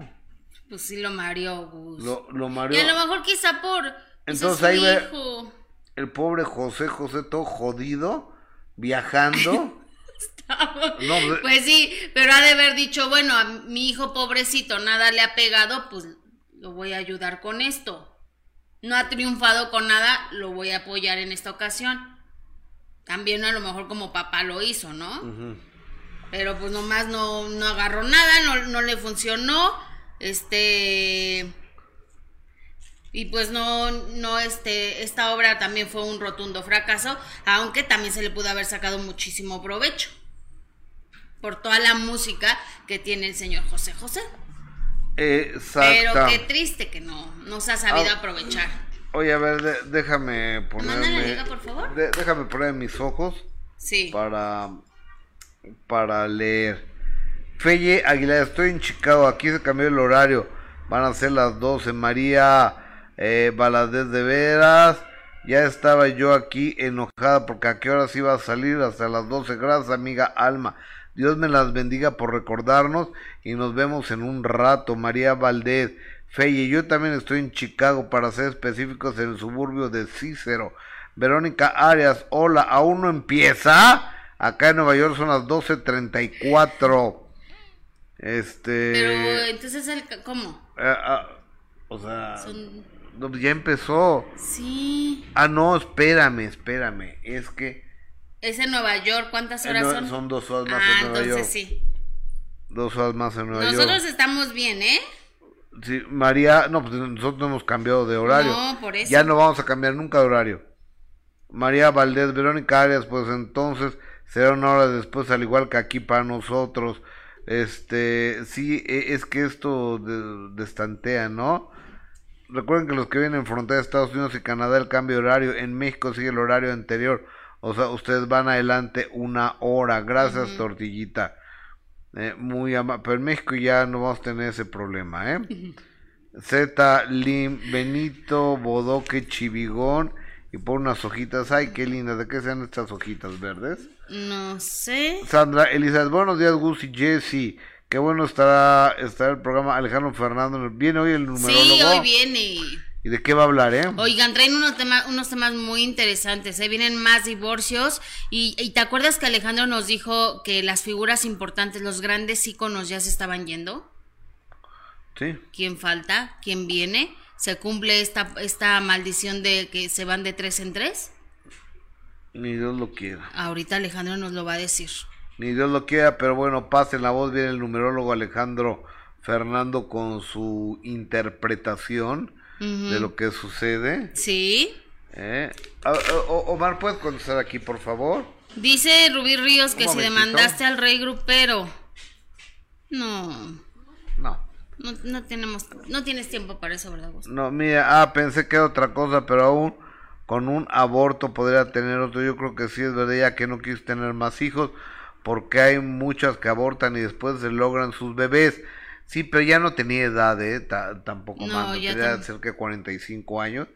Pues sí, lo mareó, Gus. Lo, lo Y a lo mejor quizá por. pues, Entonces ahí ve- hijo. El pobre José, José todo jodido, viajando. No, pues- sí, pero ha de haber dicho, bueno, a mi hijo pobrecito nada le ha pegado, pues lo voy a ayudar con esto. No ha triunfado con nada, lo voy a apoyar en esta ocasión. También a lo mejor como papá lo hizo, ¿no? Pero pues nomás no, no agarró nada, no, no le funcionó. Este. Y pues no, no, este, esta obra también fue un rotundo fracaso, aunque también se le pudo haber sacado muchísimo provecho por toda la música que tiene el señor José José. Pero Exacto. qué triste que no, no se ha sabido Ah, aprovechar. Oye, a ver, de- déjame ponerme. liga, por favor? de- déjame poner mis ojos. Sí. para, para leer. Feye Aguilar, estoy en Chicago, aquí se cambió el horario, van a ser las 12. María eh, Valadez de Veras, ya estaba yo aquí enojada porque a qué horas iba a salir hasta las 12. Gracias, amiga Alma. Dios me las bendiga por recordarnos y nos vemos en un rato. María Valdez, Feye, yo también estoy en Chicago, para ser específicos, en el suburbio de Cícero. Verónica Arias, hola, ¿aún no empieza? Acá en Nueva York son las 12.34. Este... Pero entonces, el, ¿cómo? eh, ah, o sea... Son- no, pues ya empezó. Sí. Ah, no, espérame, espérame. Es que... Es en Nueva York, ¿cuántas horas no, son? son dos horas más ah, en Nueva entonces York. sí. Dos horas más en Nueva Nosotros York. estamos bien, ¿eh? Sí, María... No, pues nosotros no hemos cambiado de horario. No, por eso. Ya no vamos a cambiar nunca de horario. María Valdés, Verónica Arias, pues entonces será una hora después, al igual que aquí para nosotros. Este, sí, e- es que esto de- destantea, ¿no? Recuerden que los que vienen en frontera de Estados Unidos y Canadá, el cambio de horario, en México sigue el horario anterior. O sea, ustedes van adelante una hora. Gracias, Tortillita. Eh, muy ama Pero en México ya no vamos a tener ese problema, ¿eh? Z, Lim, Benito, Bodoque, Chivigón y por unas hojitas. Ay, qué lindas. ¿De qué sean estas hojitas verdes? No sé. Sandra, Elizabeth, buenos días, Gus y Jesse. Qué bueno estará, estará el programa Alejandro Fernando. Viene hoy el numerólogo. Sí, hoy viene. ¿Y de qué va a hablar, eh? Oigan, traen unos temas, unos temas muy interesantes, ¿eh? vienen más divorcios y, y te acuerdas que Alejandro nos dijo que las figuras importantes, los grandes íconos ya se estaban yendo. Sí. ¿Quién falta? ¿Quién viene? ¿Se cumple esta, esta maldición de que se van de tres en tres? Ni Dios lo quiera. Ahorita Alejandro nos lo va a decir. Ni Dios lo quiera, pero bueno, pasen la voz. Viene el numerólogo Alejandro Fernando con su interpretación de lo que sucede. ¿Sí? ¿eh? Omar, ¿puedes contestar aquí, por favor? Dice Rubí Ríos que si demandaste al rey grupero. No, No. no, no tenemos, no tienes tiempo para eso, ¿verdad? No, mira, ah, pensé que era otra cosa, pero aún con un aborto podría tener otro. Yo creo que sí es verdad, ya que no quise tener más hijos, porque hay muchas que abortan y después se logran sus bebés. Sí, pero ya no tenía edad, ¿eh? Ta- tampoco No, más, tenía tam- cerca de 45 años.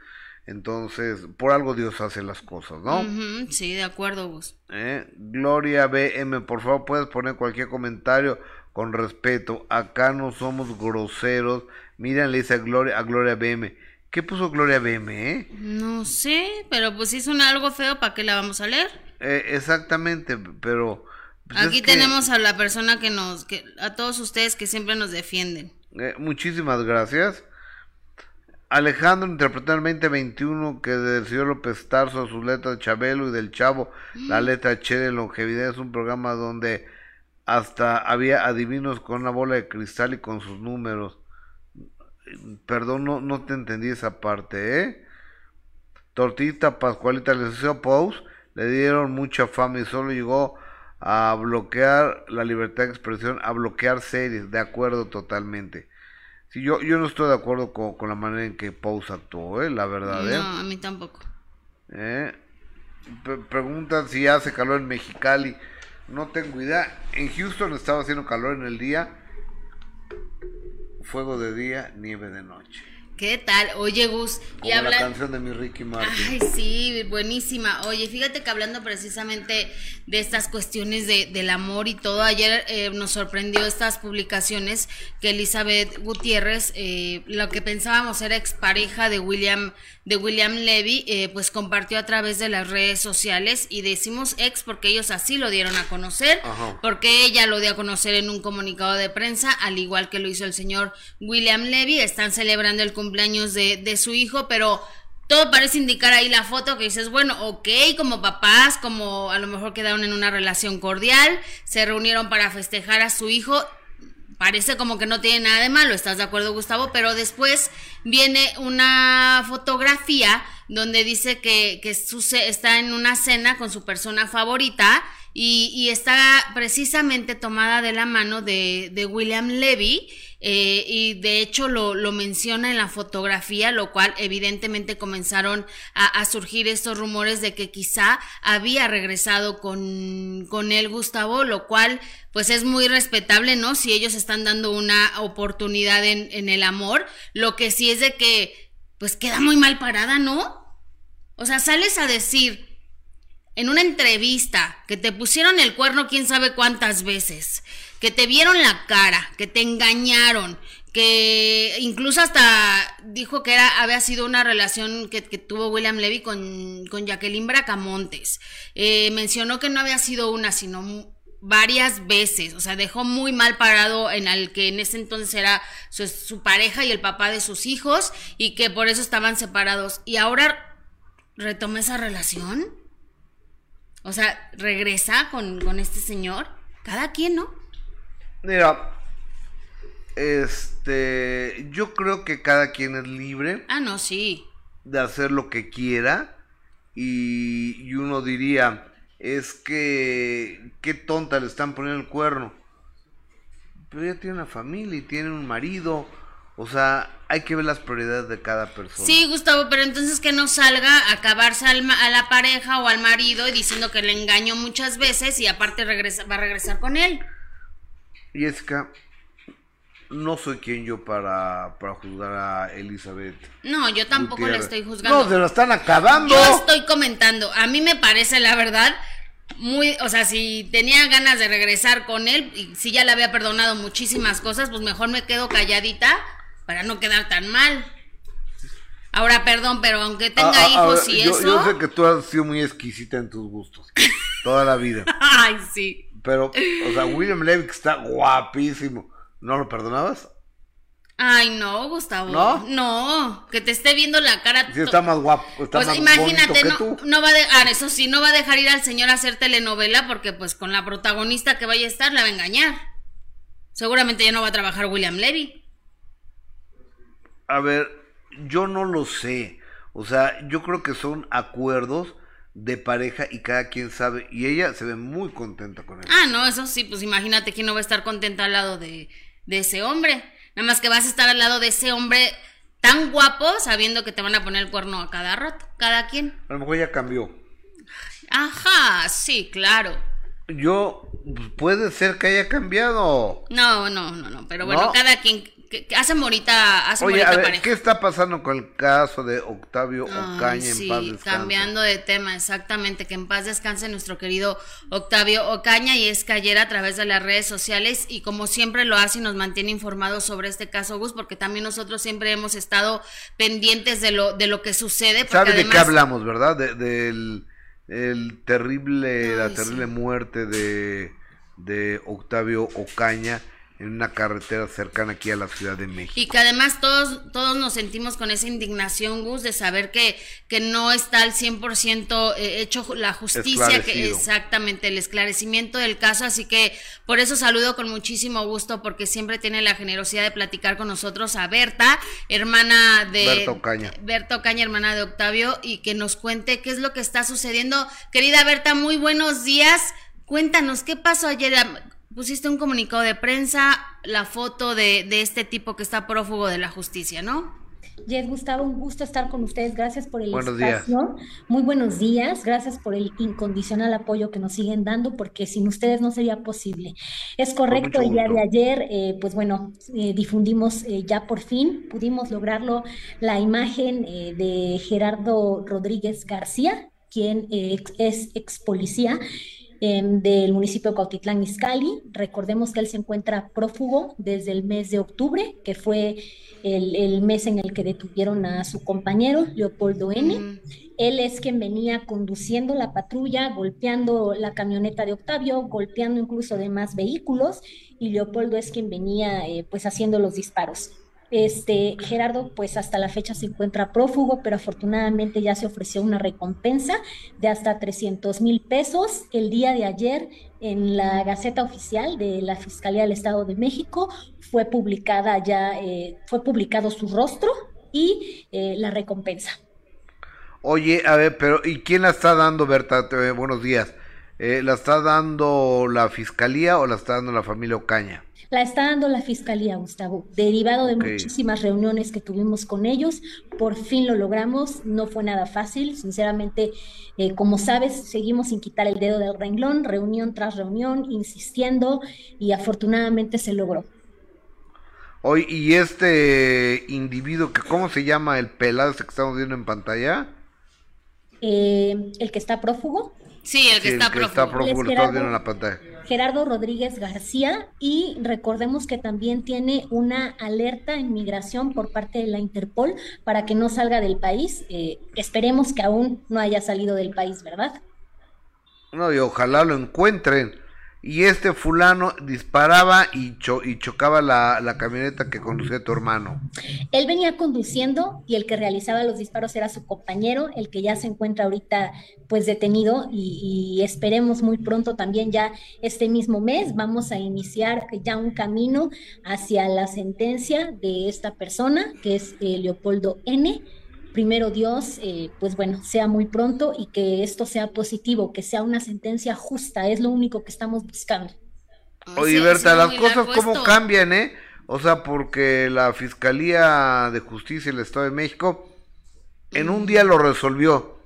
Entonces, por algo Dios hace las cosas, ¿no? Sí, de acuerdo, Gus. ¿Eh? Gloria BM, por favor, puedes poner cualquier comentario con respeto. Acá no somos groseros. Miren, le dice a Gloria, a Gloria BM. ¿Qué puso Gloria BM, eh? No sé, pero pues si es un algo feo, ¿para qué la vamos a leer? Eh, exactamente, pero... pues Aquí que, tenemos a la persona que nos, que, a todos ustedes que siempre nos defienden. eh, muchísimas gracias. Alejandro interpretó en el 2021 que del señor López Tarso, sus letras de Chabelo y del Chavo, la letra Che de Longevidad es un programa donde hasta había adivinos con una bola de cristal y con sus números. Perdón, no, no te entendí esa parte, ¿eh? Tortita Pascualita le hizo Pose, le dieron mucha fama y solo llegó a bloquear la libertad de expresión, a bloquear series, de acuerdo totalmente. Sí, yo, yo no estoy de acuerdo con, con la manera en que Pose actuó, ¿eh? la verdad. ¿eh? No, a mí tampoco. ¿Eh? Pre- preguntan si hace calor en Mexicali. No tengo idea. En Houston estaba haciendo calor en el día. Fuego de día, nieve de noche. ¿Qué tal? Oye, Gus, y Como la habla... canción de mi Ricky Martin. Ay, sí, buenísima. Oye, fíjate que hablando precisamente de estas cuestiones de, del amor y todo, ayer eh, nos sorprendió estas publicaciones que Elizabeth Gutiérrez, eh, lo que pensábamos era expareja de William, de William Levy, eh, pues compartió a través de las redes sociales y decimos ex porque ellos así lo dieron a conocer, Ajá. porque ella lo dio a conocer en un comunicado de prensa, al igual que lo hizo el señor William Levy. Están celebrando el cumpleaños de, de su hijo, pero todo parece indicar ahí la foto que dices, bueno, ok, como papás, como a lo mejor quedaron en una relación cordial, se reunieron para festejar a su hijo. Parece como que no tiene nada de malo, ¿estás de acuerdo, Gustavo? Pero después viene una fotografía donde dice que, que su está en una cena con su persona favorita y, y está precisamente tomada de la mano de, de William Levy. eh, y de hecho lo, lo menciona en la fotografía, lo cual evidentemente comenzaron a, surgir estos rumores de que quizá había regresado con, con él Gustavo, lo cual pues es muy respetable, ¿no? Si ellos están dando una oportunidad en, en el amor, lo que sí es de que pues queda muy mal parada, ¿no? O sea, sales a decir en una entrevista que te pusieron el cuerno quién sabe cuántas veces, que te vieron la cara, que te engañaron, que incluso hasta dijo que era, había sido una relación que, tuvo William Levy con, con Jacqueline Bracamontes. Eh, mencionó que no había sido una, sino varias veces, o sea, dejó muy mal parado en el que en ese entonces era su, su pareja y el papá de sus hijos y que por eso estaban separados. Y ahora retoma esa relación. O sea, regresa con, con este señor. Cada quien, ¿no? Mira, este, yo creo que cada quien es libre Ah, no, sí. de hacer lo que quiera y, y uno diría, es que qué tonta le están poniendo el cuerno. Pero ella tiene una familia y tiene un marido, o sea, hay que ver las prioridades de cada persona. Sí, Gustavo, pero entonces que no salga a acabarse al ma- a la pareja o al marido y diciendo que le engañó muchas veces y aparte regresa, va a regresar con él. Jessica, no soy quien yo para, para juzgar a Elizabeth. No, yo tampoco le Gutiérrez. estoy juzgando. No, se lo están acabando. Yo estoy comentando, a mí me parece la verdad muy, o sea, si tenía ganas de regresar con él y si ya le había perdonado muchísimas cosas, pues mejor me quedo calladita para no quedar tan mal. Ahora, perdón, pero aunque tenga Ah, ah, hijos ah, y yo, eso. yo sé que tú has sido muy exquisita en tus gustos. Toda la vida. Ay, sí. Pero, o sea, William Levy está guapísimo. ¿No lo perdonabas? Ay, no, Gustavo. ¿No? No, que te esté viendo la cara. Sí, está más guapo. Está Pues más imagínate, que no, tú. no va a dejar, eso sí, no va a dejar ir al señor a hacer telenovela porque pues con la protagonista que vaya a estar la va a engañar. Seguramente ya no va a trabajar William Levy. A ver, yo no lo sé. O sea, yo creo que son acuerdos de pareja y cada quien sabe. Y ella se ve muy contenta con él. Ah, no, eso sí, pues imagínate quién no va a estar contenta al lado de, de ese hombre. Nada más que vas a estar al lado de ese hombre tan guapo sabiendo que te van a poner el cuerno a cada rato, cada quien. A lo mejor ya cambió. Ajá, sí, claro. Yo, pues, puede ser que haya cambiado. No, no, no, no, pero bueno, ¿No? cada quien morita, hace Oye, morita a ver. ¿qué está pasando con el caso de Octavio Ay, Ocaña en sí, paz descanse? cambiando de tema, exactamente, que en paz descanse nuestro querido Octavio Ocaña y es que ayer a través de las redes sociales y como siempre lo hace y nos mantiene informados sobre este caso Gus, porque también nosotros siempre hemos estado pendientes de lo de lo que sucede. ¿Sabes de qué hablamos, verdad? De- del el terrible, la terrible sí. muerte de, de Octavio Ocaña en una carretera cercana aquí a la Ciudad de México. Y que además todos, todos nos sentimos con esa indignación, Gus, de saber que, que no está al 100% eh, hecho la justicia, que exactamente el esclarecimiento del caso. Así que por eso saludo con muchísimo gusto, porque siempre tiene la generosidad de platicar con nosotros a Berta, hermana de. Berta Ocaña. Berta Ocaña, hermana de Octavio, y que nos cuente qué es lo que está sucediendo. Querida Berta, muy buenos días. Cuéntanos, ¿qué pasó ayer? Pusiste un comunicado de prensa, la foto de, de este tipo que está prófugo de la justicia, ¿no? Jess Gustavo, un gusto estar con ustedes. Gracias por el Buenos días. espacio. Muy buenos días. Gracias por el incondicional apoyo que nos siguen dando, porque sin ustedes no sería posible. Es correcto, el día de ayer, eh, pues bueno, eh, difundimos eh, ya por fin, pudimos lograrlo, la imagen eh, de Gerardo Rodríguez García, quien eh, es ex policía em, del municipio de Cautitlán Izcalli. Recordemos que él se encuentra prófugo desde el mes de octubre, que fue el, el mes en el que detuvieron a su compañero, Leopoldo N. Mm. Él es quien venía conduciendo la patrulla, golpeando la camioneta de Octavio, golpeando incluso demás vehículos, y Leopoldo es quien venía eh, pues haciendo los disparos. Este Gerardo, pues hasta la fecha se encuentra prófugo, pero afortunadamente ya se ofreció una recompensa de hasta 300 mil pesos. El día de ayer, en la Gaceta Oficial de la Fiscalía del Estado de México, fue publicada ya, eh, fue publicado su rostro y eh, la recompensa. Oye, a ver, pero ¿y quién la está dando, Berta? Te- buenos días. Eh, ¿La está dando la fiscalía o la está dando la familia Ocaña? La está dando la Fiscalía, Gustavo. Derivado de muchísimas reuniones que tuvimos con ellos, por fin lo logramos. No fue nada fácil. Sinceramente, eh, como sabes, seguimos sin quitar el dedo del renglón, reunión tras reunión, insistiendo y afortunadamente se logró. Oye, ¿y este individuo, que cómo se llama el pelado este que estamos viendo en pantalla? Eh, el que está prófugo, Sí, el que Sí, está el que prófugo. está prófugo, lo estamos viendo en la pantalla. Gerardo Rodríguez García, y recordemos que también tiene una alerta en migración por parte de la Interpol para que no salga del país. Eh, esperemos que aún no haya salido del país, ¿verdad? No, y ojalá lo encuentren. Y este fulano disparaba y, cho- y chocaba la, la camioneta que conducía tu hermano. Él venía conduciendo y el que realizaba los disparos era su compañero, el que ya se encuentra ahorita pues detenido y, esperemos muy pronto también ya este mismo mes vamos a iniciar ya un camino hacia la sentencia de esta persona que es eh, Leopoldo N. Primero Dios, eh, pues bueno, sea muy pronto y que esto sea positivo, que sea una sentencia justa, es lo único que estamos buscando. Oye, Berta, las cosas cómo cambian, ¿eh? O sea, porque la Fiscalía de Justicia del Estado de México en un día lo resolvió.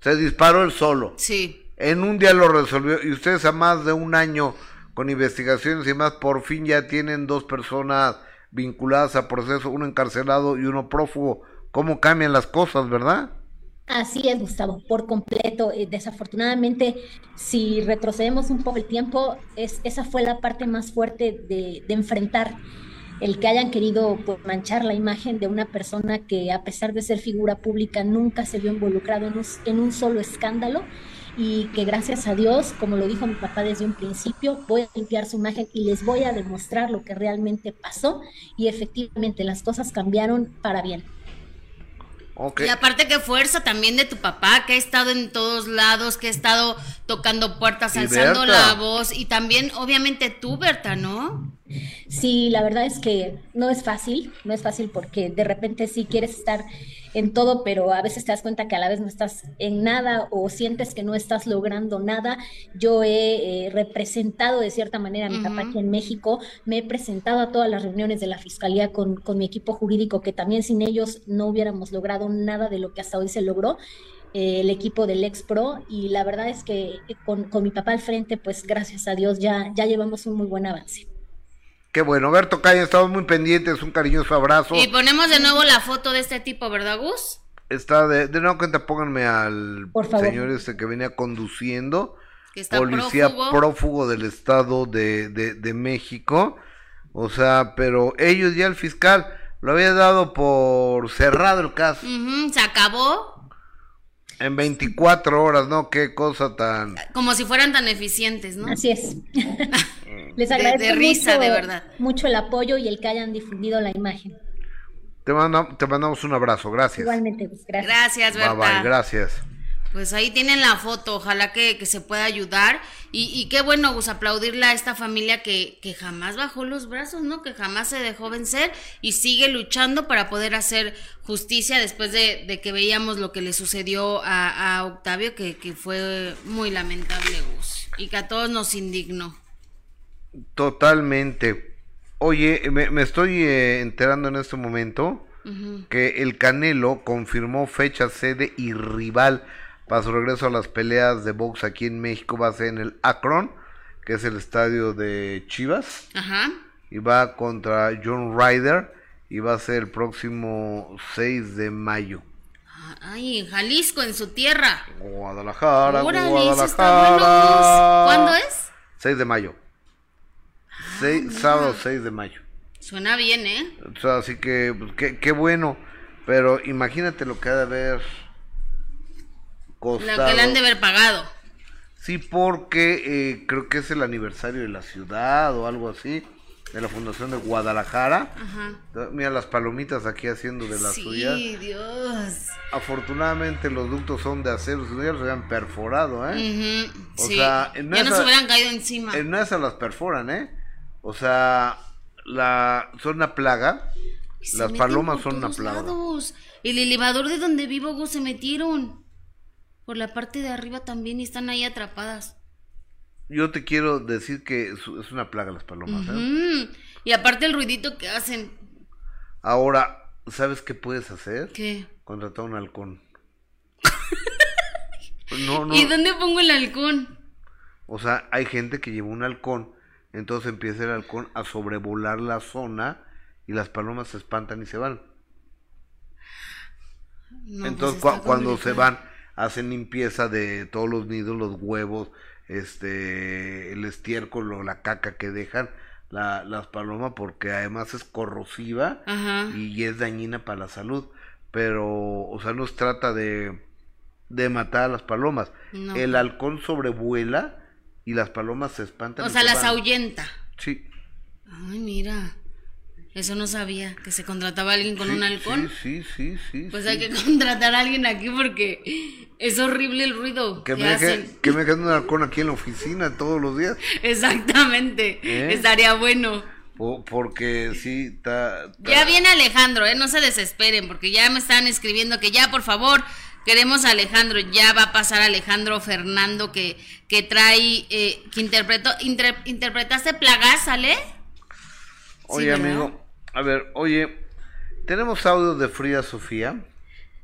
Se disparó él solo. Sí. En un día lo resolvió. Y ustedes a más de un año con investigaciones y más, por fin ya tienen dos personas vinculadas a proceso, uno encarcelado y uno prófugo. ¿Cómo cambian las cosas, verdad? Así es, Gustavo, por completo. Eh, desafortunadamente, si retrocedemos un poco el tiempo, es, esa fue la parte más fuerte de, enfrentar el que hayan querido pues, manchar la imagen de una persona que a pesar de ser figura pública nunca se vio involucrado en un, en un solo escándalo y que gracias a Dios, como lo dijo mi papá desde un principio, voy a limpiar su imagen y les voy a demostrar lo que realmente pasó y efectivamente las cosas cambiaron para bien. Y aparte qué fuerza también de tu papá, que ha estado en todos lados, que ha estado tocando puertas, alzando la voz, y también obviamente tú, Berta, ¿no? Sí, la verdad es que no es fácil, no es fácil porque de repente sí quieres estar en todo, pero a veces te das cuenta que a la vez no estás en nada o sientes que no estás logrando nada. Yo he eh, representado de cierta manera a mi papá aquí en México, me he presentado a todas las reuniones de la Fiscalía con, con mi equipo jurídico, que también sin ellos no hubiéramos logrado nada de lo que hasta hoy se logró. eh, el equipo del ex pro y la verdad es que eh, con, con mi papá al frente pues gracias a Dios ya, ya llevamos un muy buen avance. Qué bueno, Berto Caña, estamos muy pendientes, un cariñoso abrazo. Y ponemos de nuevo la foto de este tipo, ¿verdad, Gus? Está de, de nuevo cuenta, pónganme al Por favor. señor este que venía conduciendo, Que está policía prófugo. prófugo del Estado de, de, de México. O sea, pero ellos ya el fiscal lo había dado por cerrado el caso se acabó, en 24 horas, ¿no? Qué cosa tan... como si fueran tan eficientes, ¿no? Así es. Les de- agradezco de risa, mucho, de verdad. mucho el apoyo y el que hayan difundido la imagen. Te, manda- te mandamos un abrazo, gracias. Igualmente, Gus, gracias. Gracias, Bye Berta. bye, gracias. Pues ahí tienen la foto, ojalá que, que se pueda ayudar. Y, y qué bueno, Gus, aplaudirle a esta familia que, que jamás bajó los brazos, ¿no? Que jamás se dejó vencer y sigue luchando para poder hacer justicia después de, de que veíamos lo que le sucedió a, a Octavio, que, que fue muy lamentable, Gus. Y que a todos nos indignó. Totalmente. Oye, me, me estoy eh, enterando en este momento que el Canelo confirmó fecha, sede y rival para su regreso a las peleas de box aquí en México. Va a ser en el Akron, que es el estadio de Chivas. Ajá. Y va contra John Ryder. Y va a ser el próximo 6 de mayo. Ay, en Jalisco, en su tierra. Guadalajara, Órale, eso está bueno, Gus. ¿Cuándo es? 6 de mayo. Ah, Seis- sábado 6 de mayo. Suena bien, ¿eh? O sea, así que, pues, qué, qué bueno. Pero imagínate lo que ha de haber Lo costado. que le han de haber pagado. Sí, porque eh, creo que es el aniversario de la ciudad o algo así. De la Fundación de Guadalajara. Ajá. Mira las palomitas aquí haciendo de las sí, suyas. Dios. Afortunadamente los ductos son de acero, si no ya los habían perforado, ¿eh? Ujú, O sí. sea, en ya nos esa- hubieran caído encima. En esas las perforan, ¿eh? O sea, la, son una plaga. Se Las palomas son una plaga. lados. El elevador de donde vivo, Gus, se metieron. Por la parte de arriba también y están ahí atrapadas. Yo te quiero decir que es, una plaga las palomas, ¿eh? Ujú. Y aparte el ruidito que hacen. Ahora, ¿sabes qué puedes hacer? ¿Qué? Contratar un halcón. no, no. ¿Y dónde pongo el halcón? O sea, hay gente que lleva un halcón, entonces empieza el halcón a sobrevolar la zona y las palomas se espantan y se van. No, entonces, pues está cuando se van, hacen limpieza de todos los nidos, los huevos, este, el estiércol o la caca que dejan la, las palomas, porque además es corrosiva Ajá. y es dañina para la salud. Pero, o sea, no se trata de, de matar a las palomas. No. El halcón sobrevuela y las palomas se espantan. O sea, se las van. ahuyenta. Sí. Ay, mira. Eso no sabía, que se contrataba alguien con sí, un halcón. Sí, sí, sí, sí. Pues sí. hay que contratar a alguien aquí porque es horrible el ruido Que que, me, hacen. deje, que me dejen un halcón aquí en la oficina todos los días. Exactamente. ¿Eh? Estaría bueno. po- porque sí, está- Ya viene Alejandro, ¿eh? No se desesperen porque ya me están escribiendo que ya, por favor, queremos a Alejandro. Ya va a pasar Alejandro Fernando que, que trae, eh, que interpretó, inter- interpretaste Plagas, ¿sale? Oye, amigo. A ver, oye. Tenemos audios de Frida Sofía.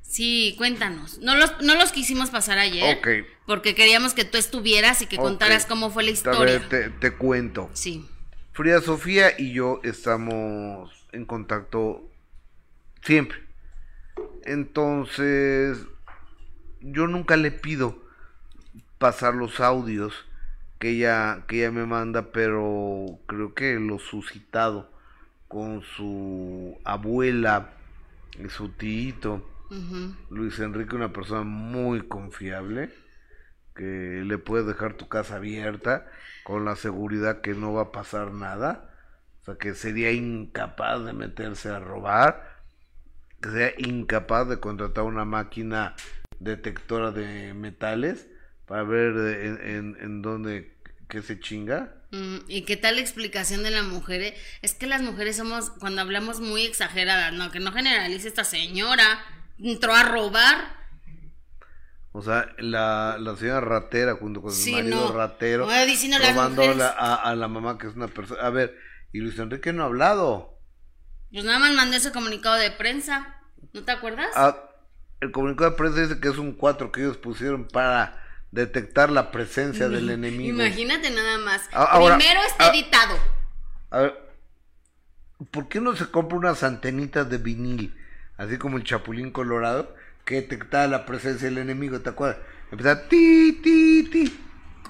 Sí, cuéntanos. No los, no los quisimos pasar ayer. Ok. Porque queríamos que tú estuvieras y que contaras cómo fue la A historia. ver, te, te cuento. Sí. Frida Sofía y yo estamos en contacto siempre. Entonces, yo nunca le pido pasar los audios que ella, que ella me manda, pero creo que lo suscitado con su abuela y su tíito, Ujú. Luis Enrique, una persona muy confiable, que le puedes dejar tu casa abierta con la seguridad que no va a pasar nada, o sea, que sería incapaz de meterse a robar, que sería incapaz de contratar una máquina detectora de metales para ver en, en, en dónde que se chinga. Mm, ¿Y qué tal la explicación de la mujer? eh? Es que las mujeres somos, cuando hablamos, muy exageradas, ¿no? Que no generalice esta señora. Entró a robar. O sea, la, la señora ratera junto con su Sí, marido no. ratero, No, diciendo las robando la- a, a la mamá que es una persona. A ver, y Luis Enrique no ha hablado. Pues nada más mandó ese comunicado de prensa. ¿No te acuerdas? Ah, el comunicado de prensa dice que es un 4 que ellos pusieron para detectar la presencia del enemigo. Imagínate nada más. Ah, ahora- Primero está ah. editado. A ver, ¿por qué no se compra unas antenitas de vinil? Así como el Chapulín Colorado, que detectaba la presencia del enemigo, ¿te acuerdas? Empezaba ti, ti, ti,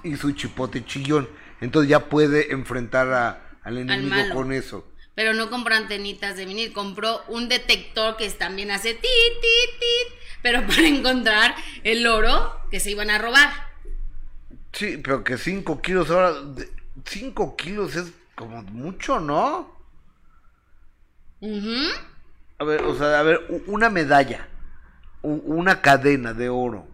y su chipote chillón. Entonces ya puede enfrentar a- al enemigo con eso. Pero no compró antenitas de vinil, compró un detector que también hace tit, tit, tit, pero para encontrar el oro que se iban a robar. Sí, pero que 5 kilos ahora, de- 5 kilos es como mucho, ¿no? Ujú. A ver, o sea, a ver, una medalla, una cadena de oro,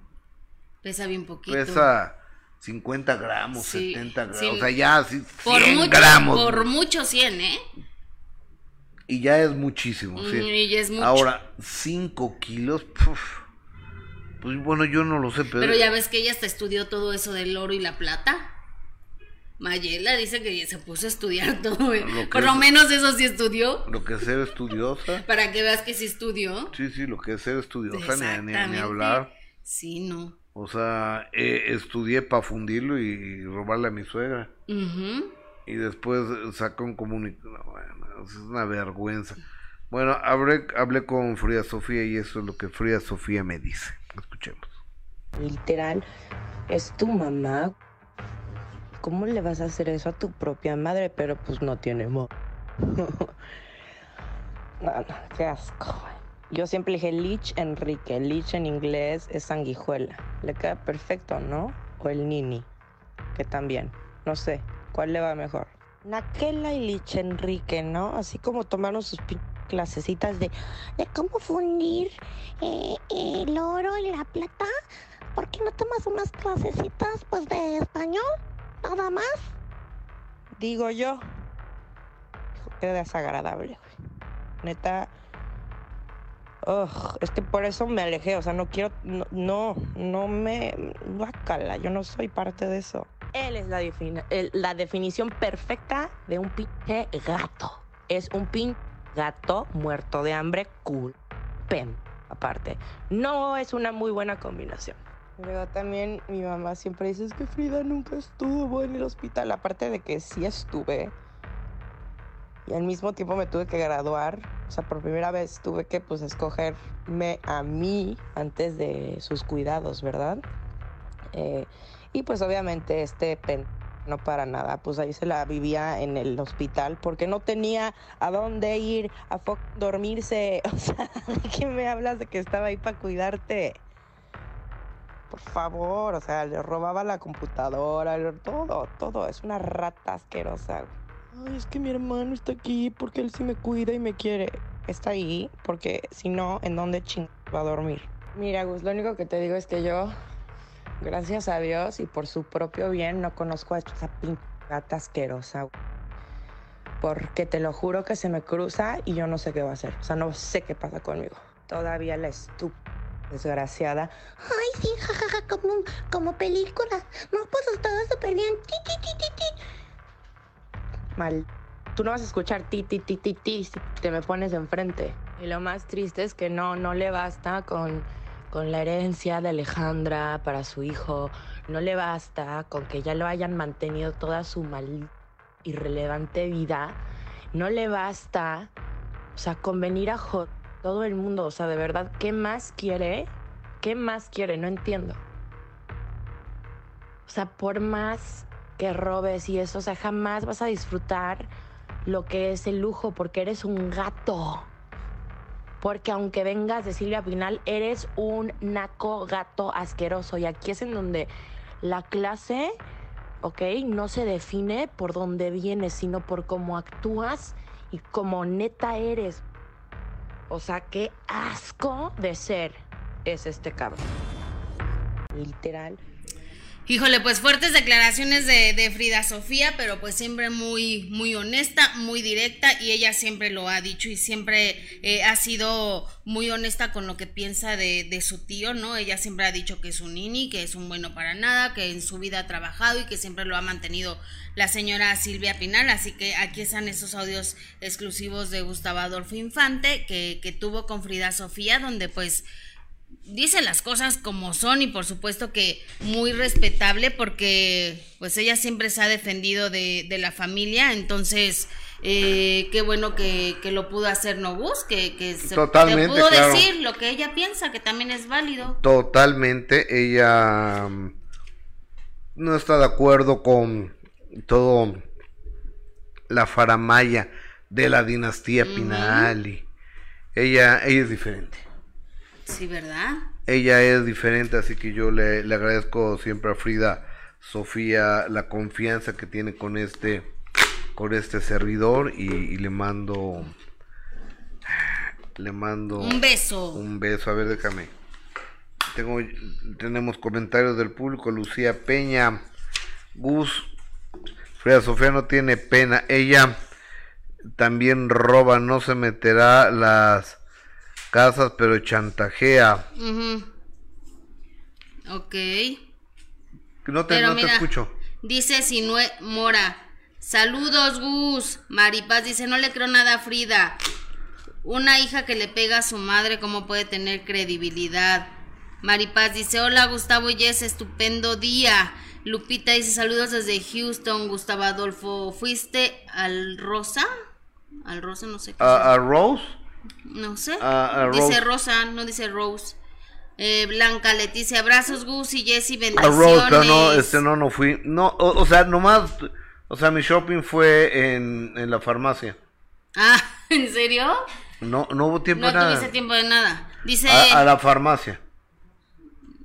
Pesa bien poquito. pesa 50 gramos, Sí, 70 gramos, sí. o sea, ya así por 100 mucho, gramos. por mucho 100, ¿eh? Y ya es muchísimo, sí. Mm, y ya es mucho. Ahora, 5 kilos, puf. pues bueno, yo no lo sé, pero... Pero ya ves que ella hasta estudió todo eso del oro y la plata. Mayela dice que se puso a estudiar todo. ¿eh? Lo Por lo es- menos eso sí estudió. Lo que es ser estudiosa, Para que veas que sí estudió. sí, sí, lo que es ser estudiosa, ni, ni- ni, Exactamente. hablar. Sí, no. O sea, eh, estudié para fundirlo y robarle a mi suegra. Ujú. Y después sacó un comunicado. No, bueno, es una vergüenza. Bueno, hablé, hablé con Frida Sofía y eso es lo que Frida Sofía me dice. Escuchemos. Literal, es tu mamá. ¿Cómo le vas a hacer eso a tu propia madre? Pero pues no tiene mo. no, no, qué asco. Yo siempre dije Lich Enrique. Lich en inglés es sanguijuela. Le queda perfecto, ¿no? O el Nini, que también. No sé, ¿cuál le va mejor? Naquela y Lich Enrique, ¿no? Así como tomaron sus clasecitas de, de cómo fundir eh, el oro y la plata. ¿Por qué no tomas unas clasecitas pues de español? Nada más. Digo yo. Qué desagradable, güey. Neta. Ugh, es que por eso me alejé, o sea, no quiero, no, no, no me, yo no soy parte de eso. Él es la, defini- el- la definición perfecta de un pinche gato. Es un pinche gato muerto de hambre, cool, pen, aparte. No es una muy buena combinación. Luego también mi mamá siempre dice es que Frida nunca estuvo en el hospital, aparte de que sí estuve. Y al mismo tiempo me tuve que graduar. O sea, por primera vez tuve que pues escogerme a mí antes de sus cuidados, ¿verdad? Eh, y pues obviamente este pen no para nada, pues ahí se la vivía en el hospital porque no tenía a dónde ir a dormirse. O sea, ¿de qué me hablas de que estaba ahí para cuidarte? Por favor, o sea, le robaba la computadora, todo, todo. Es una rata asquerosa. Ay, es que mi hermano está aquí porque él sí me cuida y me quiere. Está ahí porque si no, ¿en dónde ching va a dormir? Mira, Gus, lo único que te digo es que yo, gracias a Dios y por su propio bien, no conozco a esa pinche gata asquerosa. güey. Porque te lo juro que se me cruza y yo no sé qué va a hacer. O sea, no sé qué pasa conmigo. Todavía la estúpida desgraciada. Ay, sí, jajaja, como, como película. No, pues bien. Ti, ti, ti, ti, ti. Mal. Tú no vas a escuchar ti, ti, ti, ti, ti si te me pones enfrente. Y lo más triste es que no, no le basta con, con la herencia de Alejandra para su hijo. No le basta con que ya lo hayan mantenido toda su mal irrelevante vida. No le basta, o sea, con venir a todo el mundo. O sea, de verdad, ¿qué más quiere? ¿Qué más quiere? No entiendo. O sea, por más que robes y eso, o sea, jamás vas a disfrutar lo que es el lujo porque eres un gato. Porque aunque vengas de Silvia Pinal, eres un naco gato asqueroso. Y aquí es en donde la clase, ¿ok? No se define por dónde vienes, sino por cómo actúas y cómo neta eres. O sea, qué asco de ser es este cabrón. Literal. Híjole, pues fuertes declaraciones de, Frida Sofía, pero pues siempre muy, muy honesta, muy directa y ella siempre lo ha dicho y siempre eh, ha sido muy honesta con lo que piensa de, de su tío, ¿no? Ella siempre ha dicho que es un nini, que es un bueno para nada, que en su vida ha trabajado y que siempre lo ha mantenido la señora Silvia Pinal, así que aquí están esos audios exclusivos de Gustavo Adolfo Infante que, que tuvo con Frida Sofía, donde pues dice las cosas como son y por supuesto que muy respetable porque pues ella siempre se ha defendido de, de la familia, entonces eh, qué bueno que, que lo pudo hacer Nobus, que, que se Totalmente, te pudo claro. decir lo que ella piensa, que también es válido. Totalmente, ella mm, no está de acuerdo con todo la faramaya de la dinastía Pinal y ella, ella es diferente. Sí, ¿verdad? Ella es diferente, así que yo le, le agradezco siempre a Frida Sofía la confianza que tiene con este con este servidor y, y le mando le mando Un beso. un beso. A ver, déjame. Tengo, tenemos comentarios del público. Lucía Peña, Gus, Frida Sofía no tiene pena. Ella también roba, no se meterá las casas, pero chantajea. Ujú. Ok. No te, Pero no te escucho. Dice Sinue Mora. Saludos, Gus. Maripaz dice, no le creo nada a Frida. Una hija que le pega a su madre, ¿cómo puede tener credibilidad? Maripaz dice, hola Gustavo y Jess, estupendo día. Lupita dice, saludos desde Houston. Gustavo Adolfo, ¿fuiste al Rosa? Al Rosa, no sé qué. ¿A, a Rose? No sé. Dice. Rosa, no dice Rose. Eh, Blanca Leticia, abrazos Gus y Jessy, bendiciones. Rose, pero no, este no, no fui. No, o, o sea, nomás, o sea, mi shopping fue en, en la farmacia. Ah, ¿en serio? No, no hubo tiempo No de nada. tuviste tiempo de nada. Dice A, a la farmacia.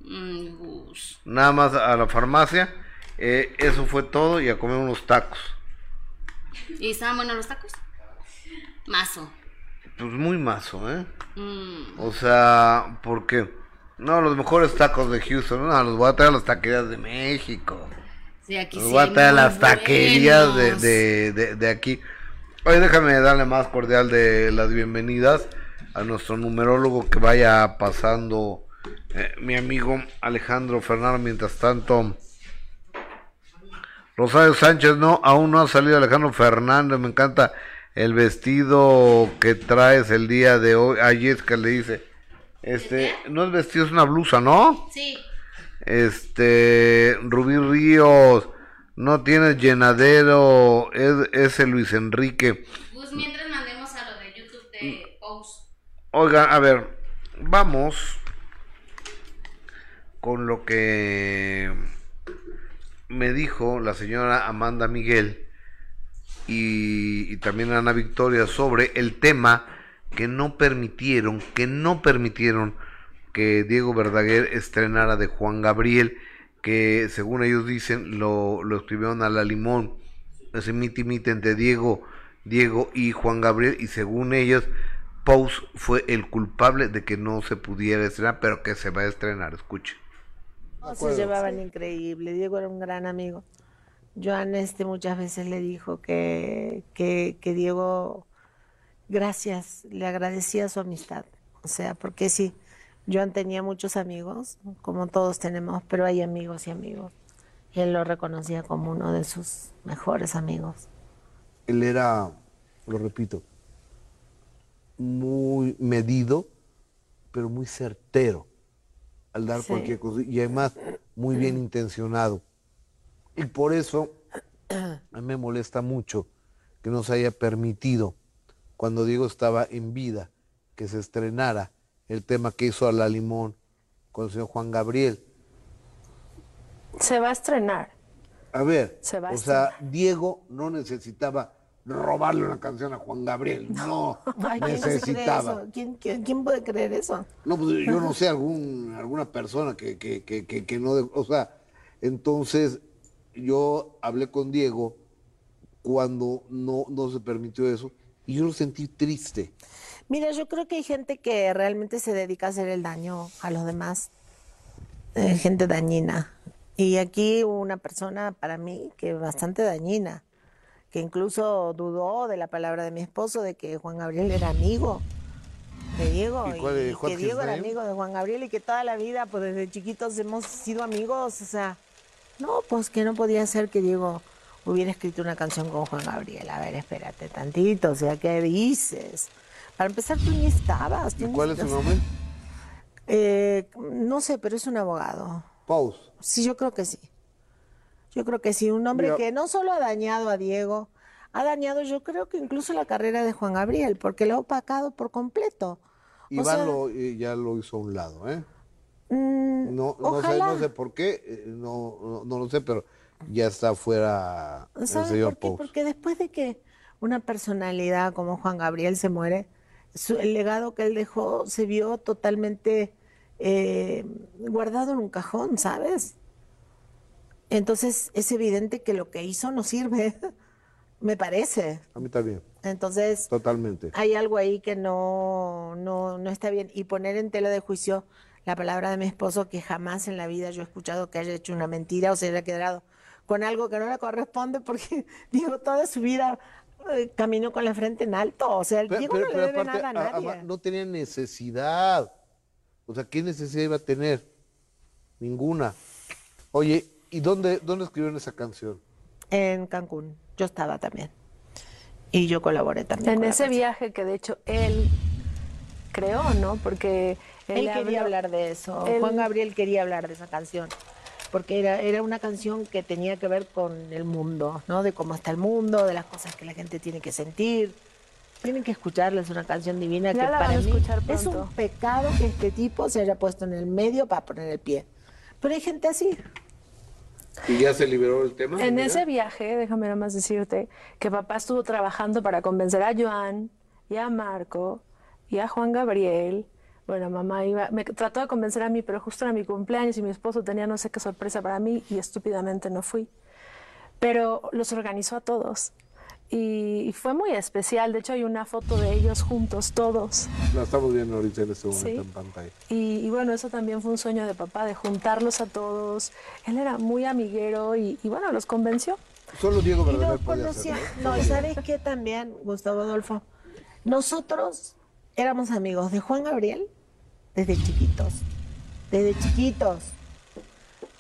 mm, Gus. Nada más a la farmacia. Eh, eso fue todo y a comer unos tacos. ¿Y estaban buenos los tacos? Mazo. Pues muy mazo, ¿eh? Mm, O sea, porque no, los mejores tacos de Houston, no, los voy a traer a las taquerías de México. sí, aquí Los sí. voy a traer a las taquerías de, de, de, de aquí. Oye, déjame darle más cordial de las bienvenidas a nuestro numerólogo que vaya pasando eh, mi amigo Alejandro Fernández. Mientras tanto, Rosario Sánchez, no, aún no ha salido Alejandro Fernández. Me encanta el vestido que traes el día de hoy. A Jessica le dice, este, no es vestido, es una blusa, ¿no? Sí. Este, Rubí Ríos, no tienes llenadero, es ese Luis Enrique. Gus, mientras mandemos a lo de YouTube Mm. de Pose. Oigan, a ver, vamos con lo que me dijo la señora Amanda Miguel y, y también Ana Victoria sobre el tema que no permitieron, que no permitieron que Diego Verdaguer estrenara de Juan Gabriel, que según ellos dicen lo, lo escribieron a la limón, ese miti miti entre Diego, Diego y Juan Gabriel, y según ellos, Pose fue el culpable de que no se pudiera estrenar, pero que se va a estrenar, escuche. No, se llevaban increíble. Diego era un gran amigo. Joan este muchas veces le dijo que, que, que Diego, gracias, le agradecía su amistad. O sea, porque sí, Joan tenía muchos amigos, como todos tenemos, pero hay amigos y amigos. Y él lo reconocía como uno de sus mejores amigos. Él era, lo repito, muy medido, pero muy certero al dar Sí. cualquier cosa y además muy bien intencionado. Y por eso a mí me molesta mucho que no se haya permitido, cuando Diego estaba en vida, que se estrenara el tema que hizo a la limón con el señor Juan Gabriel. Se va a estrenar. A ver, Se va a o sea, Diego no necesitaba robarle una canción a Juan Gabriel, no, Ay, ¿quién necesitaba. eso? ¿Quién, quién, quién puede creer eso? No, pues yo no sé, algún, alguna persona que, que, que, que, no, o sea, entonces yo hablé con Diego cuando no, no se permitió eso y yo lo sentí triste. Mira, yo creo que hay gente que realmente se dedica a hacer el daño a los demás, eh, gente dañina. Y aquí hubo una persona para mí que bastante dañina, que incluso dudó de la palabra de mi esposo de que Juan Gabriel era amigo de Diego ¿Y y, cuál que Diego era amigo de Juan Gabriel y que toda la vida, pues desde chiquitos hemos sido amigos, o sea, no, pues que no podía ser que Diego hubiera escrito una canción con Juan Gabriel. A ver, espérate tantito, o sea, ¿qué dices? Para empezar, tú ni estabas. tú ¿Y ni cuál es su nombre? Eh, no sé, pero es un abogado. Pause. Sí, yo creo que sí. Yo creo que sí, un hombre Mira. que no solo ha dañado a Diego, ha dañado yo creo que incluso la carrera de Juan Gabriel, porque lo ha opacado por completo. O Iván sea, lo, eh, ya lo hizo a un lado, ¿eh? Mm, No, no, sé, no sé por qué, eh, no, no, no lo sé, pero ya está fuera el ¿Sabes señor por qué? Pous. Porque después de que una personalidad como Juan Gabriel se muere, su- el legado que él dejó se vio totalmente eh, guardado en un cajón, ¿sabes? Entonces es evidente que lo que hizo no sirve, me parece. A mí también. Entonces Totalmente. hay algo ahí que no, no, no está bien. Y poner en tela de juicio la palabra de mi esposo, que jamás en la vida yo he escuchado que haya hecho una mentira o se haya quedado con algo que no le corresponde, porque digo, toda su vida eh, caminó con la frente en alto. O sea, el Pero- Diego pero- no pero le debe aparte, nada a a- nadie. no tenía necesidad. O sea, ¿qué necesidad iba a tener? Ninguna. Oye, ¿y dónde, dónde escribieron esa canción? En Cancún, yo estaba también. Y yo colaboré también. En ese canción. viaje que de hecho él creó, ¿no? Porque él, quería habló- hablar de eso. él- Juan Gabriel quería hablar de esa canción. Porque era, era una canción que tenía que ver con el mundo, ¿no? De cómo está el mundo, de las cosas que la gente tiene que sentir. Tienen que escucharla, es una canción divina Ya que la para van a mí escuchar es un pecado que este tipo se haya puesto en el medio para poner el pie. Pero hay gente así. ¿Y ya se liberó el tema? En ese viaje, déjame nada más decirte que papá estuvo trabajando para convencer a Joan y a Marco y a Juan Gabriel. Bueno, mamá iba, me trató de convencer a mí, pero justo era mi cumpleaños y mi esposo tenía no sé qué sorpresa para mí y estúpidamente no fui. Pero los organizó a todos y, y fue muy especial. De hecho, hay una foto de ellos juntos, todos. La estamos viendo ahorita en este momento Sí. en pantalla. Y, y bueno, eso también fue un sueño de papá, de juntarlos a todos. Él era muy amiguero y, y bueno, los convenció. Solo Diego Y Verdaguer lo podía conocía. hacerlo. No, ¿y ¿sabes qué también, Gustavo Adolfo? Nosotros éramos amigos de Juan Gabriel desde chiquitos. Desde chiquitos.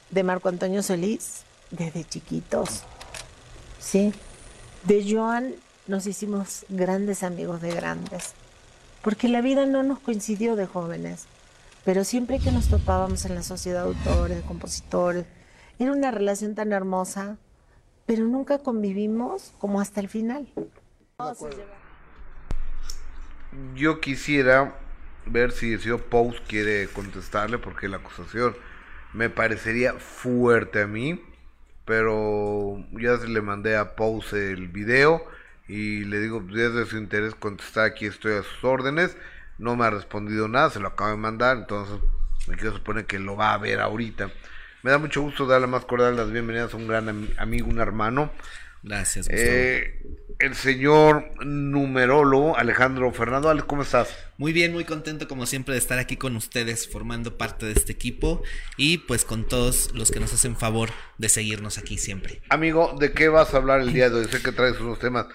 De Marco Antonio Solís desde chiquitos. Sí. De Joan nos hicimos grandes amigos de grandes. Porque la vida no nos coincidió de jóvenes. Pero siempre que nos topábamos en la sociedad autores, compositores, era una relación tan hermosa pero nunca convivimos como hasta el final. Yo quisiera ver si el señor Pous quiere contestarle porque la acusación me parecería fuerte a mí, pero ya se le mandé a Pous el video y le digo, pues, es de su interés contestar, aquí estoy a sus órdenes, no me ha respondido nada, se lo acabo de mandar, entonces me quiero suponer que lo va a ver ahorita. Me da mucho gusto darle más cordial las bienvenidas a un gran am- amigo, un hermano. Gracias. Eh, el señor numerólogo Alejandro Fernando, Alex, ¿cómo estás? Muy bien, muy contento como siempre de estar aquí con ustedes formando parte de este equipo y pues con todos los que nos hacen favor de seguirnos aquí siempre. Amigo, ¿de qué vas a hablar el día de hoy? Sé que traes unos temas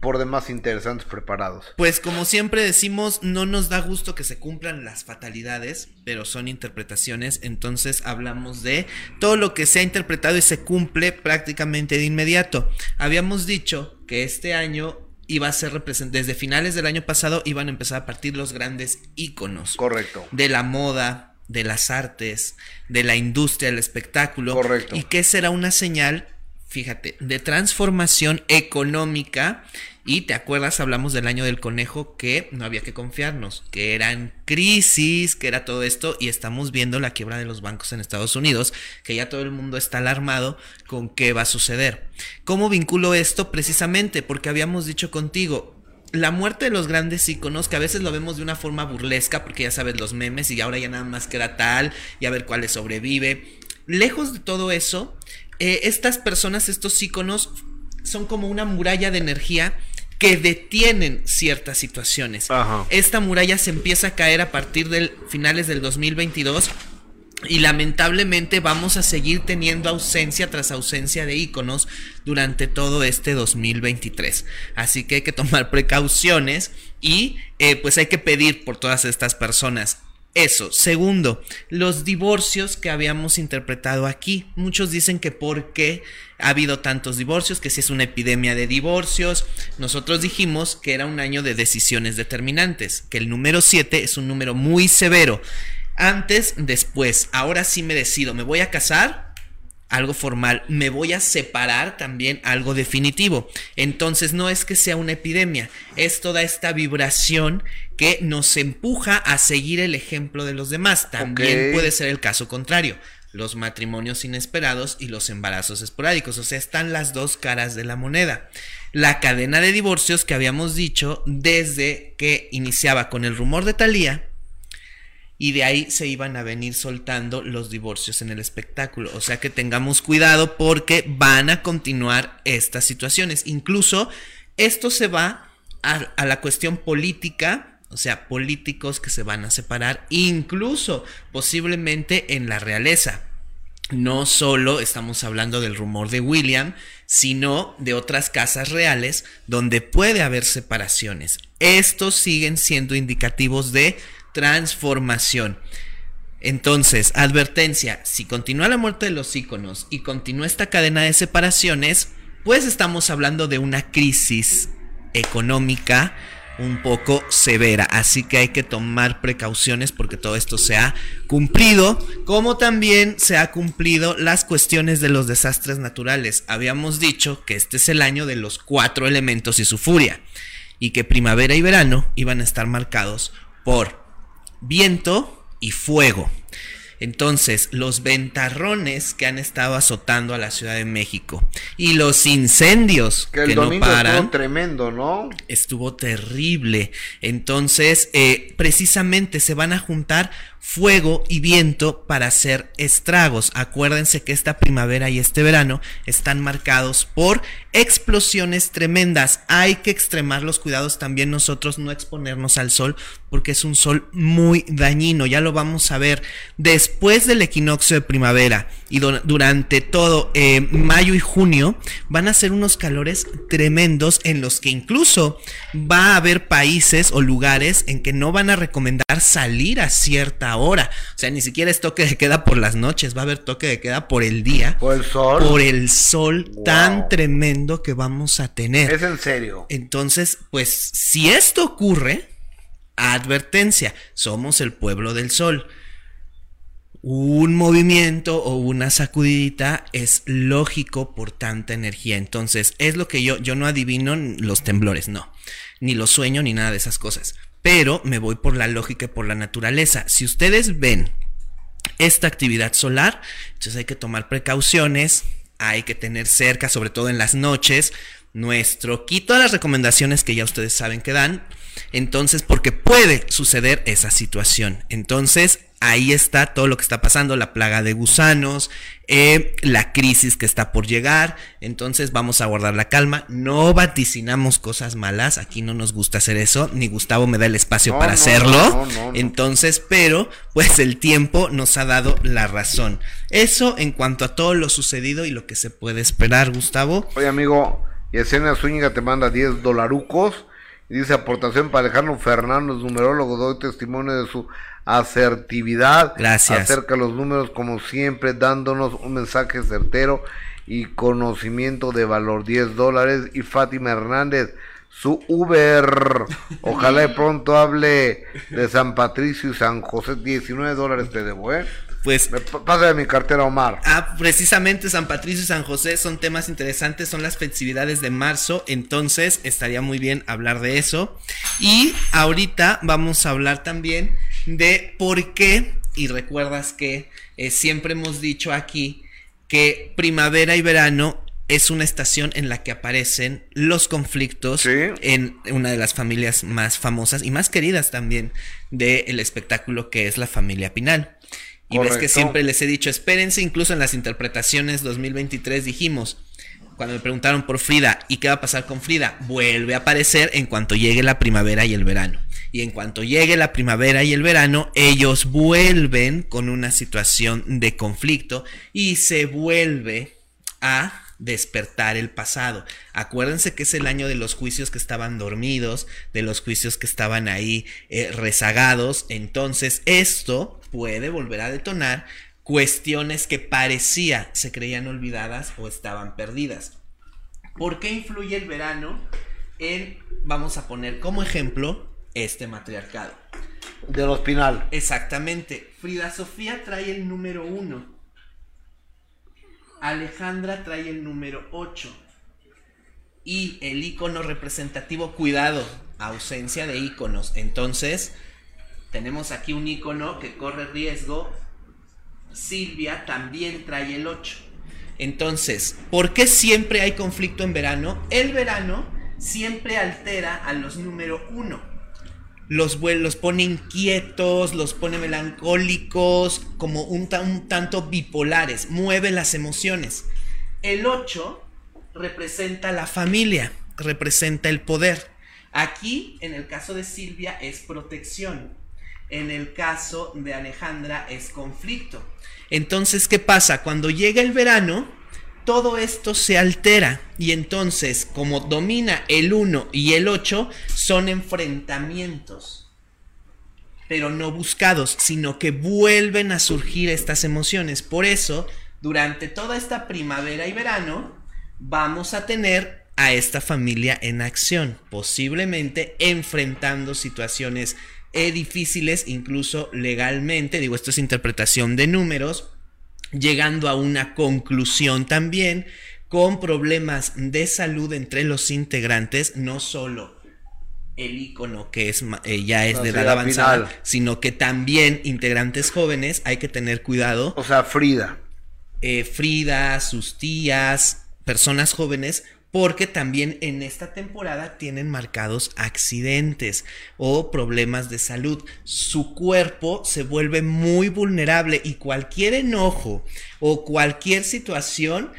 por demás interesantes preparados. Pues como siempre decimos, no nos da gusto que se cumplan las fatalidades, pero son interpretaciones, entonces hablamos de todo lo que se ha interpretado y se cumple prácticamente de inmediato. Habíamos dicho que este año iba a ser representado, desde finales del año pasado iban a empezar a partir los grandes íconos. Correcto. De la moda, de las artes, de la industria del espectáculo. Correcto. Y que será una señal, fíjate, de transformación económica. Y te acuerdas, hablamos del año del conejo, que no había que confiarnos, que eran crisis, que era todo esto, y estamos viendo la quiebra de los bancos en Estados Unidos, que ya todo el mundo está alarmado con qué va a suceder. ¿Cómo vinculo esto? Precisamente porque habíamos dicho contigo, la muerte de los grandes íconos, que a veces lo vemos de una forma burlesca, porque ya sabes los memes y ahora ya nada más queda tal, y a ver cuáles sobrevive. Lejos de todo eso, eh, estas personas, estos íconos, son como una muralla de energía que detienen ciertas situaciones. Ajá. Esta muralla se empieza a caer a partir del finales del 2022 y lamentablemente vamos a seguir teniendo ausencia tras ausencia de íconos durante todo este 2023. Así que hay que tomar precauciones y eh, pues hay que pedir por todas estas personas. Eso. Segundo, los divorcios que habíamos interpretado aquí. Muchos dicen que por qué ha habido tantos divorcios, que si es una epidemia de divorcios. Nosotros dijimos que era un año de decisiones determinantes, que el número 7 es un número muy severo. Antes, después, ahora sí me decido, me voy a casar, algo formal, me voy a separar también algo definitivo. Entonces no es que sea una epidemia, es toda esta vibración que nos empuja a seguir el ejemplo de los demás. También puede ser el caso contrario, los matrimonios inesperados y los embarazos esporádicos, o sea, están las dos caras de la moneda. La cadena de divorcios que habíamos dicho desde que iniciaba con el rumor de Thalía, y de ahí se iban a venir soltando los divorcios en el espectáculo. O sea que tengamos cuidado porque van a continuar estas situaciones. Incluso esto se va a, la cuestión política, o sea, políticos que se van a separar, incluso posiblemente en la realeza. No solo estamos hablando del rumor de William, sino de otras casas reales donde puede haber separaciones. Estos siguen siendo indicativos de transformación. Entonces, advertencia, si continúa la muerte de los íconos y continúa esta cadena de separaciones, pues estamos hablando de una crisis económica un poco severa, así que hay que tomar precauciones porque todo esto se ha cumplido, como también se ha cumplido las cuestiones de los desastres naturales. Habíamos dicho que este es el año de los cuatro elementos y su furia, y que primavera y verano iban a estar marcados por viento y fuego. Entonces, los ventarrones que han estado azotando a la Ciudad de México y los incendios Que el que domingo no paran estuvo tremendo, ¿no? estuvo terrible. Entonces, eh, precisamente se van a juntar fuego y viento para hacer estragos. Acuérdense que esta primavera y este verano están marcados por explosiones tremendas. Hay que extremar los cuidados también nosotros, no exponernos al sol, porque es un sol muy dañino. Ya lo vamos a ver después del equinoccio de primavera y du- durante todo eh, mayo y junio van a ser unos calores tremendos en los que incluso va a haber países o lugares en que no van a recomendar salir a cierta hora. O sea, ni siquiera es toque de queda por las noches, va a haber toque de queda por el día. Por el sol. Por el sol tan tremendo que vamos a tener. Es en serio. Entonces, pues, si esto ocurre, advertencia, somos el pueblo del sol. Un movimiento o una sacudidita es lógico por tanta energía. Entonces, es lo que yo, yo no adivino los temblores, no. Ni los sueño ni nada de esas cosas. Pero me voy por la lógica y por la naturaleza. Si ustedes ven esta actividad solar, entonces hay que tomar precauciones, hay que tener cerca, sobre todo en las noches, nuestro kit, todas las recomendaciones que ya ustedes saben que dan, entonces porque puede suceder esa situación. Entonces ahí está todo lo que está pasando, la plaga de gusanos, eh, la crisis que está por llegar, entonces vamos a guardar la calma, no vaticinamos cosas malas, aquí no nos gusta hacer eso, ni Gustavo me da el espacio No, para no, hacerlo, no, entonces, pero pues el tiempo nos ha dado la razón. Eso en cuanto a todo lo sucedido y lo que se puede esperar, Gustavo. Oye, amigo, Yesenia Zúñiga te manda 10 dolarucos dice aportación para Alejandro Fernández, numerólogo, doy testimonio de su asertividad. Gracias. Acerca de los números, como siempre, dándonos un mensaje certero y conocimiento de valor. 10 dólares. Y Fátima Hernández, su Uber. Ojalá de pronto hable de San Patricio y San José. 19 dólares te debo, ¿eh? Pues Me pa- pasa de mi cartera, Omar. Ah, precisamente San Patricio y San José son temas interesantes, son las festividades de marzo, entonces estaría muy bien hablar de eso. Y ahorita vamos a hablar también de por qué, y recuerdas que eh, siempre hemos dicho aquí que primavera y verano es una estación en la que aparecen los conflictos en una de las familias más famosas y más queridas también del espectáculo que es la familia Pinal. Y ves que siempre les he dicho, espérense, incluso en las interpretaciones 2023 dijimos, cuando me preguntaron por Frida, ¿y qué va a pasar con Frida? Vuelve a aparecer en cuanto llegue la primavera y el verano. Y en cuanto llegue la primavera y el verano, ellos vuelven con una situación de conflicto y se vuelve a despertar el pasado. Acuérdense que es el año de los juicios que estaban dormidos, de los juicios que estaban ahí eh, rezagados. Entonces esto puede volver a detonar cuestiones que parecía se creían olvidadas o estaban perdidas. ¿Por qué influye el verano en, vamos a poner como ejemplo, este matriarcado? De los Pinal. Exactamente. Frida Sofía trae el número uno. Alejandra trae el número 8. Y el icono representativo, cuidado, ausencia de iconos. Entonces, tenemos aquí un icono que corre riesgo. Silvia también trae el 8. Entonces, ¿por qué siempre hay conflicto en verano? El verano siempre altera a los número 1. Los, los pone inquietos, los pone melancólicos, como un, un tanto bipolares, mueve las emociones. El 8 representa la familia, representa el poder. Aquí, en el caso de Silvia, es protección. En el caso de Alejandra es conflicto. Entonces, ¿qué pasa? Cuando llega el verano, todo esto se altera y entonces, como domina el 1 y el 8, son enfrentamientos, pero no buscados, sino que vuelven a surgir estas emociones. Por eso, durante toda esta primavera y verano, vamos a tener a esta familia en acción, posiblemente enfrentando situaciones eh, difíciles, incluso legalmente, digo, esto es interpretación de números, llegando a una conclusión también con problemas de salud entre los integrantes, no solo el icono que es eh, ya es No, de edad avanzada, final. sino que también integrantes jóvenes hay que tener cuidado. O sea, Frida. Eh, Frida, sus tías, personas jóvenes, porque también en esta temporada tienen marcados accidentes o problemas de salud. Su cuerpo se vuelve muy vulnerable y cualquier enojo o cualquier situación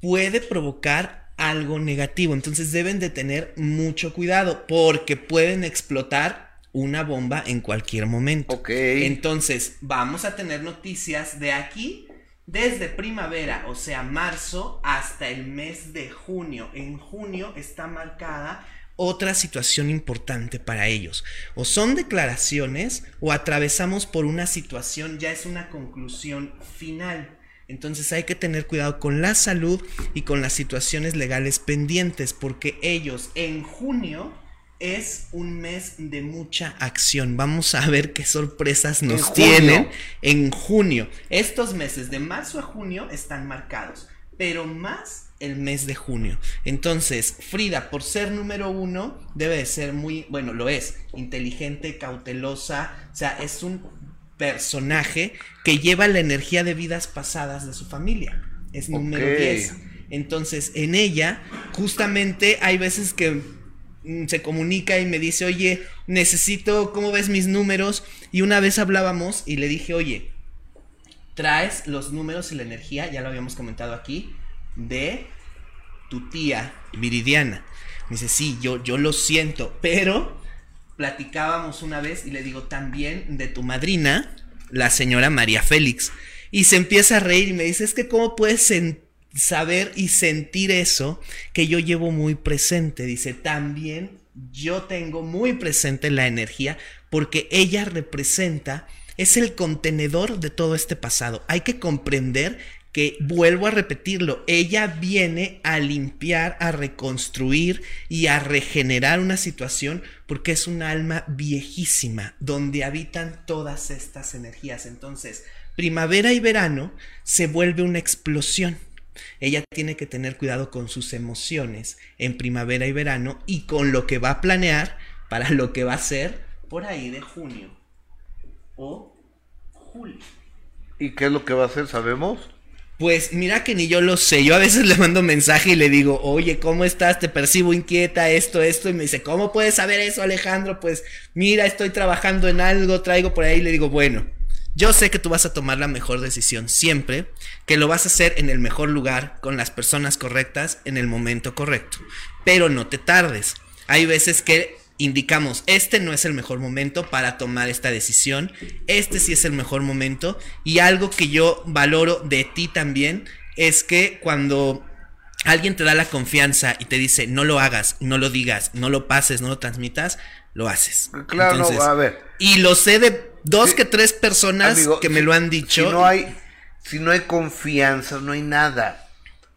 puede provocar algo negativo. Entonces deben de tener mucho cuidado porque pueden explotar una bomba en cualquier momento. Entonces vamos a tener noticias de aquí desde primavera, o sea, marzo, hasta el mes de junio. En junio está marcada otra situación importante para ellos. O son declaraciones o atravesamos por una situación, ya es una conclusión final. Entonces hay que tener cuidado con la salud y con las situaciones legales pendientes, porque ellos en junio es un mes de mucha acción. Vamos a ver qué sorpresas nos tienen en junio. Estos meses de marzo a junio están marcados, pero más el mes de junio. Entonces, Frida, por ser número uno, debe de ser muy, bueno, lo es, inteligente, cautelosa, o sea, es un personaje que lleva la energía de vidas pasadas de su familia. Es número Ok. 10. Entonces, en ella, justamente hay veces que se comunica y me dice, oye, necesito, ¿cómo ves mis números? Y una vez hablábamos y le dije, oye, traes los números y la energía, ya lo habíamos comentado aquí, de tu tía Viridiana. Me dice, sí, yo, yo lo siento, pero platicábamos una vez y le digo también de tu madrina, la señora María Félix. Y se empieza a reír y me dice, es que cómo puedes sen- saber y sentir eso que yo llevo muy presente. Dice, también yo tengo muy presente la energía porque ella representa, es el contenedor de todo este pasado. Hay que comprender que, vuelvo a repetirlo, ella viene a limpiar, a reconstruir y a regenerar una situación porque es un alma viejísima donde habitan todas estas energías. Entonces, primavera y verano se vuelve una explosión. Ella tiene que tener cuidado con sus emociones en primavera y verano y con lo que va a planear para lo que va a hacer por ahí de junio o julio. ¿Y qué es lo que va a hacer? ¿Sabemos? Pues mira que ni yo lo sé. Yo a veces le mando mensaje y le digo, oye, ¿cómo estás? Te percibo inquieta, esto, esto. Y me dice, ¿cómo puedes saber eso, Alejandro? Pues mira, estoy trabajando en algo, traigo por ahí. Le digo, bueno, yo sé que tú vas a tomar la mejor decisión siempre, que lo vas a hacer en el mejor lugar, con las personas correctas, en el momento correcto. Pero no te tardes. Hay veces que indicamos, este no es el mejor momento para tomar esta decisión, este sí es el mejor momento. Y algo que yo valoro de ti también es que cuando alguien te da la confianza y te dice, no lo hagas, no lo digas, no lo pases, no lo transmitas, lo haces. Claro, no, a ver. Y lo sé de dos que tres personas Amigo, que me si- lo han dicho. Si no hay, si no hay confianza, no hay nada.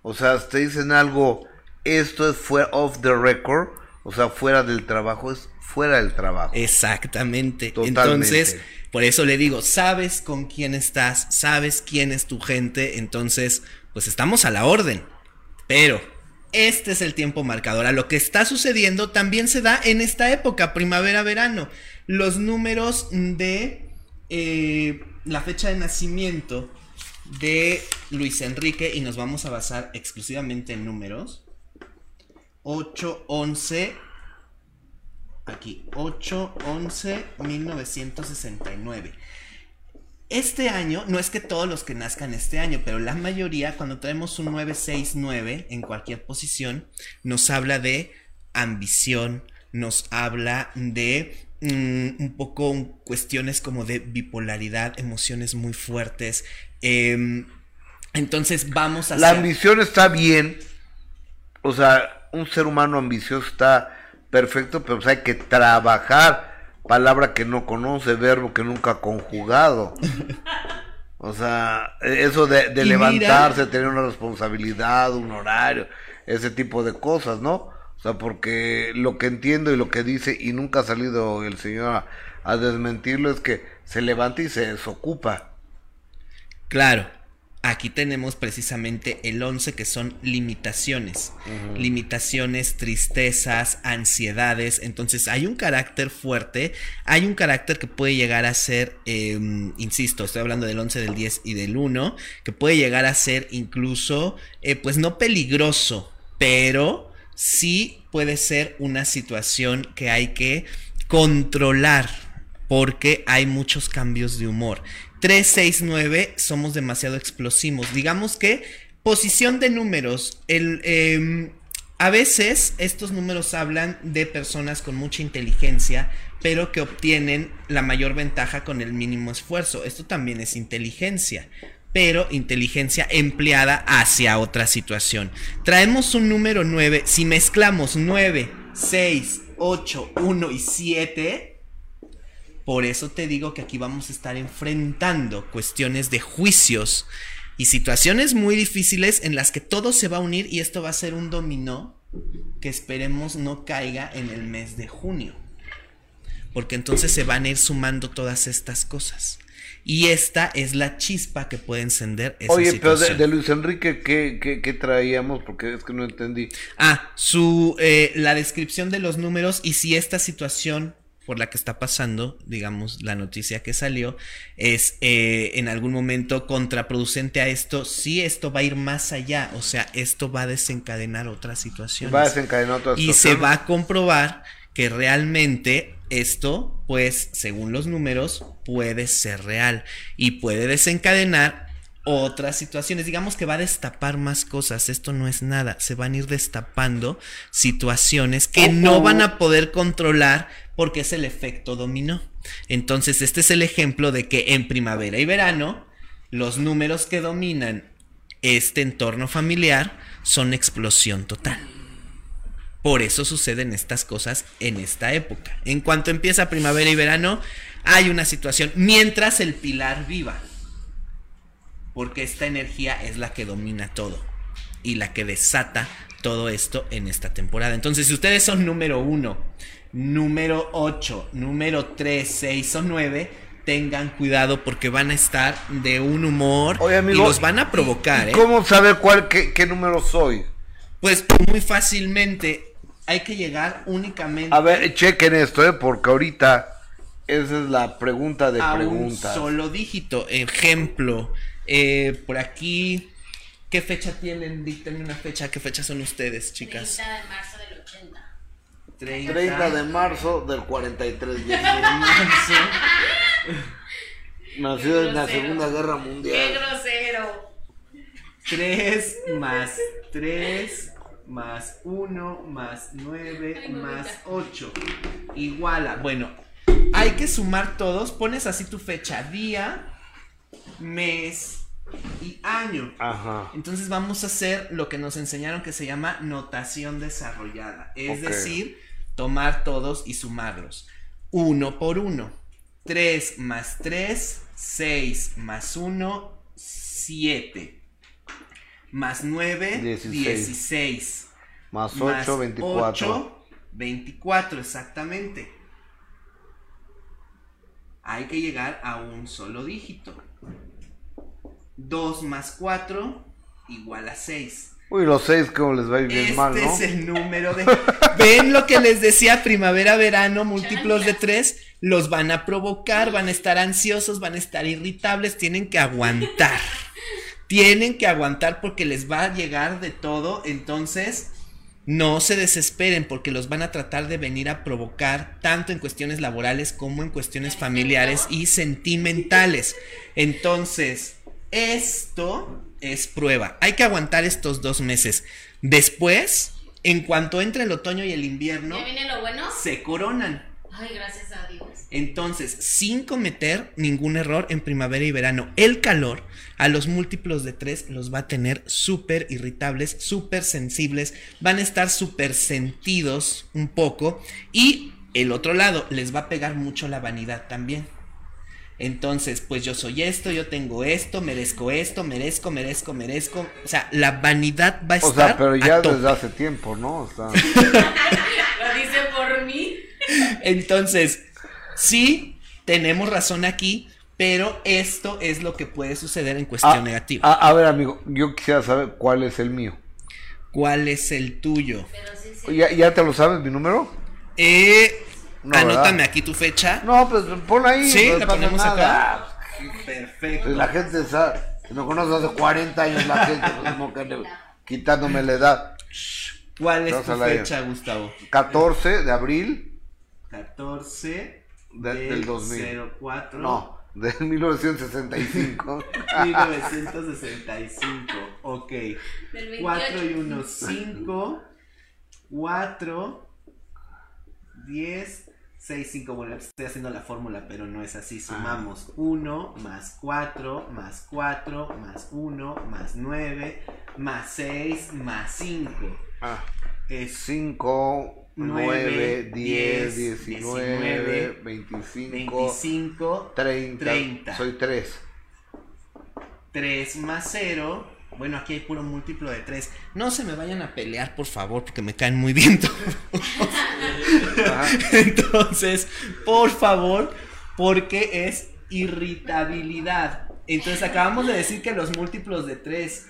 O sea, te dicen algo, esto es fuera off the record, o sea, fuera del trabajo, es fuera del trabajo. Exactamente. Totalmente. Entonces, por eso le digo, sabes con quién estás, sabes quién es tu gente, entonces, pues estamos a la orden. Pero este es el tiempo marcador. A lo que está sucediendo también se da en esta época, primavera-verano. Los números de eh, la fecha de nacimiento de Luis Enrique, y nos vamos a basar exclusivamente en números. 8, 11, aquí, 8-11-1969. Este año, no es que todos los que nazcan este año, pero la mayoría, cuando traemos un 969 en cualquier posición, nos habla de ambición, nos habla de mm, un poco cuestiones como de bipolaridad, emociones muy fuertes. em, entonces vamos a La ambición está bien. O sea, un ser humano ambicioso está perfecto, pero pues hay que trabajar. Palabra que no conoce, verbo que nunca ha conjugado. O sea, eso de, de Y mira- levantarse, tener una responsabilidad, un horario, ese tipo de cosas, ¿no? O sea, porque lo que entiendo y lo que dice, y nunca ha salido el señor a, a desmentirlo, es que se levanta y se desocupa. Claro, aquí tenemos precisamente el 11 que son limitaciones. Limitaciones, tristezas, ansiedades. Entonces hay un carácter fuerte, hay un carácter que puede llegar a ser, eh, insisto, estoy hablando del 11, del 10 y del 1, que puede llegar a ser incluso, eh, pues no peligroso, pero sí puede ser una situación que hay que controlar porque hay muchos cambios de humor. 3, 6, 9 somos demasiado explosivos. Digamos que posición de números. El, em, a veces estos números hablan de personas con mucha inteligencia, pero que obtienen la mayor ventaja con el mínimo esfuerzo. Esto también es inteligencia, pero inteligencia empleada hacia otra situación. Traemos un número 9, si mezclamos 9, 6, 8, 1 y 7, por eso te digo que aquí vamos a estar enfrentando cuestiones de juicios y situaciones muy difíciles en las que todo se va a unir y esto va a ser un dominó que esperemos no caiga en el mes de junio. Porque entonces se van a ir sumando todas estas cosas. Y esta es la chispa que puede encender esa Oye, pero de, Luis Enrique, ¿qué, qué, qué traíamos? Porque es que no entendí. Ah, su eh, la descripción de los números y si esta situación por la que está pasando, digamos, la noticia que salió, es eh, en algún momento contraproducente a esto, sí esto va a ir más allá, o sea, esto va a desencadenar otras situaciones. Va a desencadenar otras Y se va a comprobar que realmente esto, pues, según los números, puede ser real y puede desencadenar otras situaciones. Digamos que va a destapar más cosas. Esto no es nada. Se van a ir destapando situaciones que no van a poder controlar porque es el efecto dominó. Entonces, este es el ejemplo de que en primavera y verano, los números que dominan este entorno familiar son explosión total. Por eso suceden estas cosas en esta época. En cuanto empieza primavera y verano, hay una situación mientras el pilar viva. Porque esta energía es la que domina todo y la que desata todo esto en esta temporada. Entonces, si ustedes son número uno, número 8, número 3, 6 o 9, tengan cuidado porque van a estar de un humor amigo, y los van a provocar. ¿eh? ¿Cómo saber cuál, qué, qué número soy? Pues muy fácilmente hay que llegar únicamente A ver, chequen esto, ¿eh? Porque ahorita esa es la pregunta de a un preguntas. solo dígito. Ejemplo, eh, por aquí, ¿qué fecha tienen? Díctenme una fecha. ¿Qué fecha son ustedes, chicas? 30 de marzo del 80. 30, 30 de marzo del 43. de marzo. Nacido en la. Segunda Guerra ¡Qué Mundial. grosero! 3 más 3 más 1 más 9 más 8 igual a, bueno, hay que sumar todos, pones así tu fecha, día, mes y año. Ajá. Entonces vamos a hacer lo que nos enseñaron que se llama notación desarrollada, es decir, tomar todos y sumarlos. Uno por uno. 3 más 3, 6 más 1, 7. Más 9, 16. 16. Más 8, 24. 8, 24, exactamente. Hay que llegar a un solo dígito. 2 más 4 igual a 6. Uy, los 6 como les va a ir bien Este mal, ¿no? es el número de... ¿Ven lo que les decía? Primavera, verano, múltiplos de 3. Los van a provocar, van a estar ansiosos, van a estar irritables, tienen que aguantar. Tienen que aguantar porque les va a llegar de todo. Entonces, no se desesperen porque los van a tratar de venir a provocar tanto en cuestiones laborales como en cuestiones familiares y sentimentales. Entonces, esto es prueba. Hay que aguantar estos dos meses. Después, en cuanto entre el otoño y el invierno, ¿Ya viene lo bueno? se coronan. Ay, gracias a Dios. Entonces, sin cometer ningún error en primavera y verano, el calor a los múltiplos de 3 los va a tener súper irritables, súper sensibles, van a estar súper sentidos un poco y el otro lado les va a pegar mucho la vanidad también. Entonces, pues yo soy esto, yo tengo esto, merezco esto, merezco, merezco, merezco. O sea, la vanidad va a O estar. sea, pero ya a tope. desde hace tiempo, ¿no? O sea, Lo dice por mí. Entonces, sí, tenemos razón aquí, pero esto es lo que puede suceder en cuestión a, negativa. a- a ver, amigo, yo quisiera saber cuál es el mío. ¿Cuál es el tuyo? ¿Ya, ya te lo sabes mi número? Eh, No, anótame ¿verdad? aquí tu fecha. No, pues pon ahí. Sí, no la ponemos nada. acá. Perfecto. La gente sabe, me conoce hace 40 años la gente, pues, como que le- quitándome la edad. ¿Cuál es tu fecha, Gustavo? 14 de abril 14 de- del 2000. 04 No, de 1965. 1965. Ok. Del 28. 4 y 1, 5. 4, 10, 6, 5. Bueno, estoy haciendo la fórmula, pero no es así. Sumamos 1 más 4 más 4 más 1 más 9 más 6 más 5. Ah, Es 5, 9, 10, 10, 19, 25, 25, 30. 30. Soy 3. 3 más 0. Bueno, aquí hay puro múltiplo de 3. No se me vayan a pelear, por favor, porque me caen muy bien todos. Entonces, por favor, porque es irritabilidad. Entonces, acabamos de decir que los múltiplos de 3.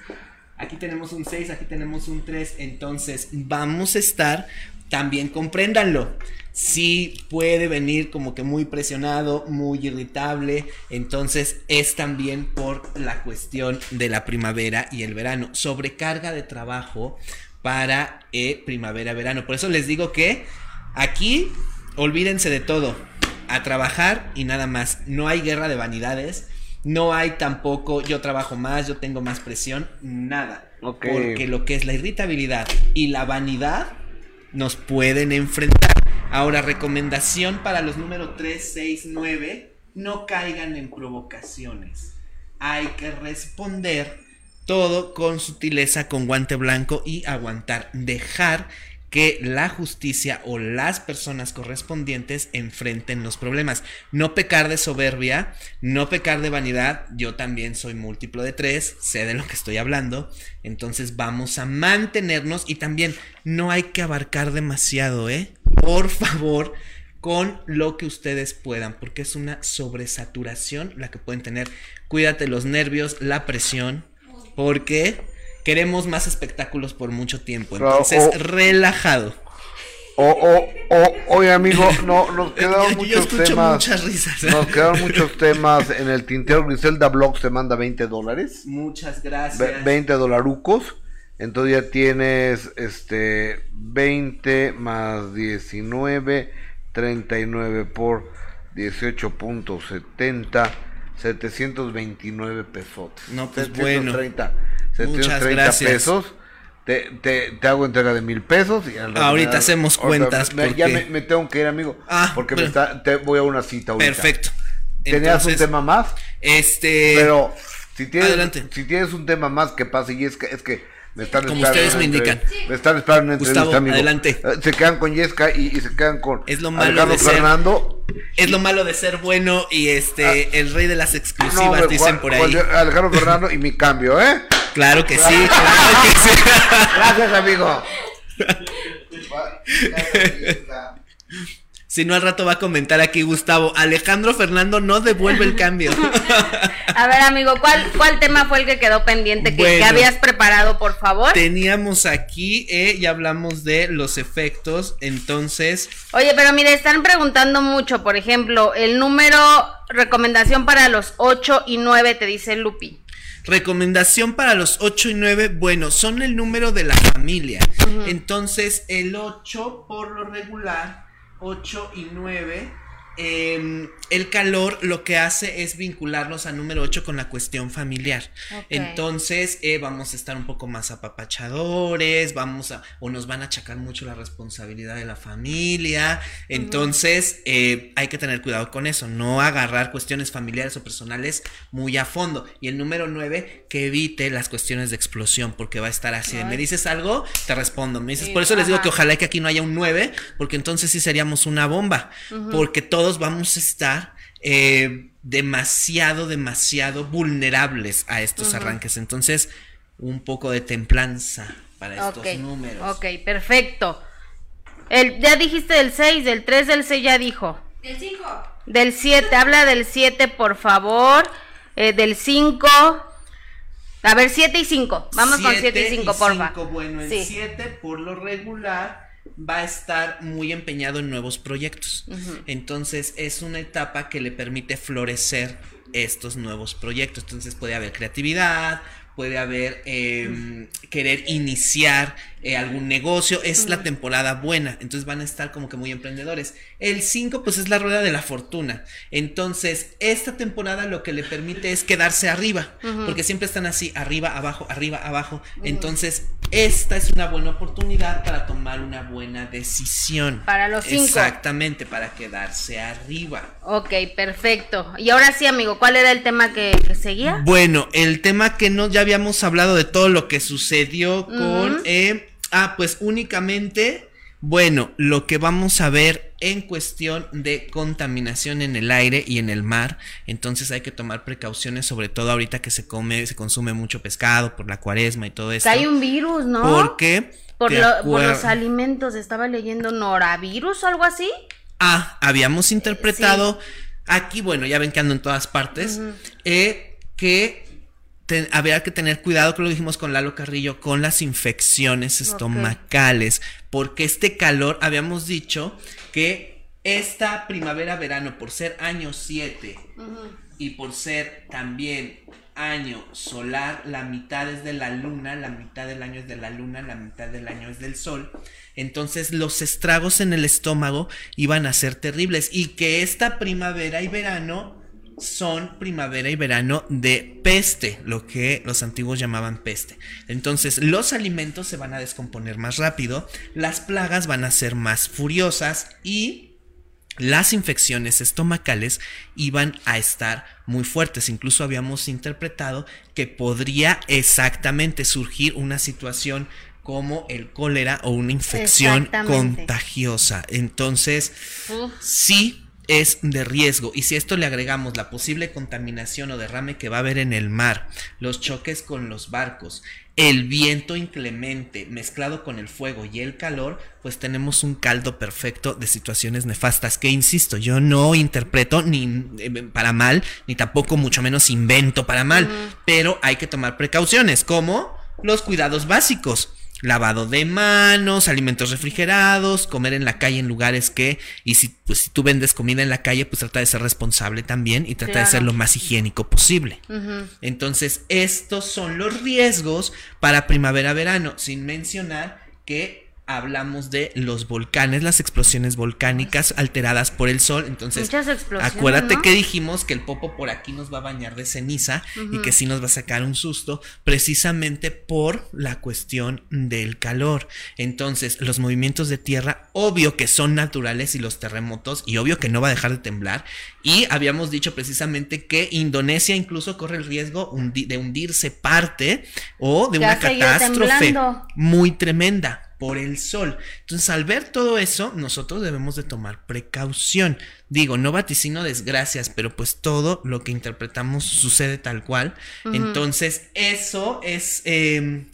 Aquí tenemos un 6, aquí tenemos un 3. Entonces, vamos a estar, también compréndanlo. Sí puede venir como que muy presionado, muy irritable. Entonces, es también por la cuestión de la primavera y el verano. Sobrecarga de trabajo para eh, primavera-verano. Por eso les digo que aquí olvídense de todo. A trabajar y nada más. No hay guerra de vanidades. No hay tampoco yo trabajo más, yo tengo más presión. Nada. Ok. Porque lo que es la irritabilidad y la vanidad nos pueden enfrentar. Ahora, recomendación para los números 3, 6, 9. No caigan en provocaciones. Hay que responder todo con sutileza, con guante blanco y aguantar. Dejar que la justicia o las personas correspondientes enfrenten los problemas. No pecar de soberbia, no pecar de vanidad. Yo también soy múltiplo de tres, sé de lo que estoy hablando. Entonces vamos a mantenernos y también no hay que abarcar demasiado, ¿eh? Por favor, con lo que ustedes puedan, porque es una sobresaturación la que pueden tener. Cuídate los nervios, la presión, porque queremos más espectáculos por mucho tiempo. Entonces, o- relajado. O, o, o, oye amigo, no, nos quedaron Yo- yo muchos escucho temas. muchas risas. Nos quedaron muchos temas en el tintero. Griselda Blogs te manda 20 dólares. Muchas gracias. 20 dolarucos. Entonces ya tienes este 20 más 19, 39 por 18.70, 729 pesos. No, pues bueno. 730, Muchas 730 gracias. pesos. Te, te, te hago entrega de mil pesos. Y al Ahorita hacemos ahorita cuentas, me- Ya porque- me, me tengo que ir, amigo. Ah, porque me bueno. está, te voy a una cita ahorita. Perfecto. ¿Tenías Entonces, un tema más? Este. Pero si tienes, adelante. si tienes un tema más que pase y es que, es que Como ustedes me indican. Me están esperando una Gustavo, amigo. adelante. Eh, Se quedan con Yesca y, y se quedan con Es lo malo Alejandro de ser- Fernando. Es lo malo de ser bueno y este, el rey de las Ah. No, exclusivas, dicen Juan- por ahí. Juan- Alejandro Fernando y mi cambio, ¿eh? Claro que sí, claro que sí. Gracias, amigo. Si no, al rato va a comentar aquí Gustavo. Alejandro Fernando no devuelve el cambio. A ver, amigo, ¿cuál, cuál tema fue el que quedó pendiente que, habías preparado, por favor? Teníamos aquí, eh, ya hablamos de los efectos. Entonces, Oye, pero mire, están preguntando mucho, por ejemplo, el número recomendación para los 8 y 9, te dice Lupi. Recomendación para los 8 y 9, bueno, son el número de la familia. Entonces, el 8 por lo regular, 8 y 9 eh, el calor lo que hace es vincularnos al número 8 con la cuestión familiar. Ok. Entonces eh, vamos a estar un poco más apapachadores, vamos a, o nos van a achacar mucho la responsabilidad de la familia. Entonces eh, hay que tener cuidado con eso, no agarrar cuestiones familiares o personales muy a fondo. Y el número 9, que evite las cuestiones de explosión, porque va a estar así. Me dices algo, te respondo. Me dices, Sí, por eso les digo que ojalá que aquí no haya un 9, porque entonces sí seríamos una bomba. Porque todos vamos a estar eh, demasiado, demasiado vulnerables a estos Ujú. arranques. Entonces, un poco de templanza para estos Ok, números. Ok, perfecto. El, ya dijiste del 6, del 3, del 6 ya dijo. Del 5. Del 7, habla del 7, por favor. Eh, del 5. A ver, 7 y 5. Vamos con 7 y 5, porfa. cinco, Bueno, el Sí. 7 por lo regular va a estar muy empeñado en nuevos proyectos. Entonces es una etapa que le permite florecer estos nuevos proyectos. Entonces puede haber creatividad, puede haber eh, querer iniciar eh, algún negocio. Es la temporada buena, entonces van a estar como que muy emprendedores. El 5 pues es la rueda de la fortuna. Entonces esta temporada lo que le permite es quedarse arriba, porque siempre están así, arriba, abajo, arriba, abajo. Entonces esta es una buena oportunidad para tomar una buena decisión. Para los cinco. Exactamente, para quedarse arriba. Ok, perfecto. Y ahora sí, amigo, ¿cuál era el tema que, que seguía? Bueno, el tema que no ya habíamos hablado de todo lo que sucedió con eh, ah, pues únicamente bueno, lo que vamos a ver en cuestión de contaminación en el aire y en el mar, entonces hay que tomar precauciones, sobre todo ahorita que se come, se consume mucho pescado por la cuaresma y todo esto. hay un virus, ¿no? Porque por, lo- por los alimentos, estaba leyendo noravirus o algo así. Ah, habíamos interpretado aquí, bueno, ya ven que ando en todas partes, eh, que te- habría que tener cuidado, que lo dijimos con Lalo Carrillo, con las infecciones estomacales, porque este calor, habíamos dicho que esta primavera-verano, por ser año 7 y por ser también año solar, la mitad es de la luna, la mitad del año es de la luna, la mitad del año es del sol. Entonces los estragos en el estómago iban a ser terribles y que esta primavera y verano son primavera y verano de peste, lo que los antiguos llamaban peste. Entonces los alimentos se van a descomponer más rápido, las plagas van a ser más furiosas y las infecciones estomacales iban a estar muy fuertes. Incluso habíamos interpretado que podría exactamente surgir una situación como el cólera o una infección contagiosa. Entonces, Uf. sí es de riesgo. Y si a esto le agregamos la posible contaminación o derrame que va a haber en el mar, los choques con los barcos, el viento inclemente mezclado con el fuego y el calor, pues tenemos un caldo perfecto de situaciones nefastas que, insisto, yo no interpreto ni eh, para mal, ni tampoco mucho menos invento para mal, pero hay que tomar precauciones, como los cuidados básicos. Lavado de manos, alimentos refrigerados, comer en la calle en lugares que, y si, pues, si tú vendes comida en la calle, pues trata de ser responsable también y trata de ser lo más higiénico posible. Entonces, estos son los riesgos para primavera-verano, sin mencionar que hablamos de los volcanes, las explosiones volcánicas alteradas por el sol. Entonces, acuérdate ¿no? que dijimos que el popo por aquí nos va a bañar de ceniza y que sí nos va a sacar un susto, precisamente por la cuestión del calor. Entonces, los movimientos de tierra, obvio que son naturales y los terremotos, y obvio que no va a dejar de temblar. Y habíamos dicho precisamente que Indonesia incluso corre el riesgo hundi- de hundirse parte o de Ya una catástrofe temblando. muy tremenda por el sol. Entonces, al ver todo eso, nosotros debemos de tomar precaución. Digo, no vaticino desgracias, pero pues todo lo que interpretamos sucede tal cual. Entonces, eso es... eh,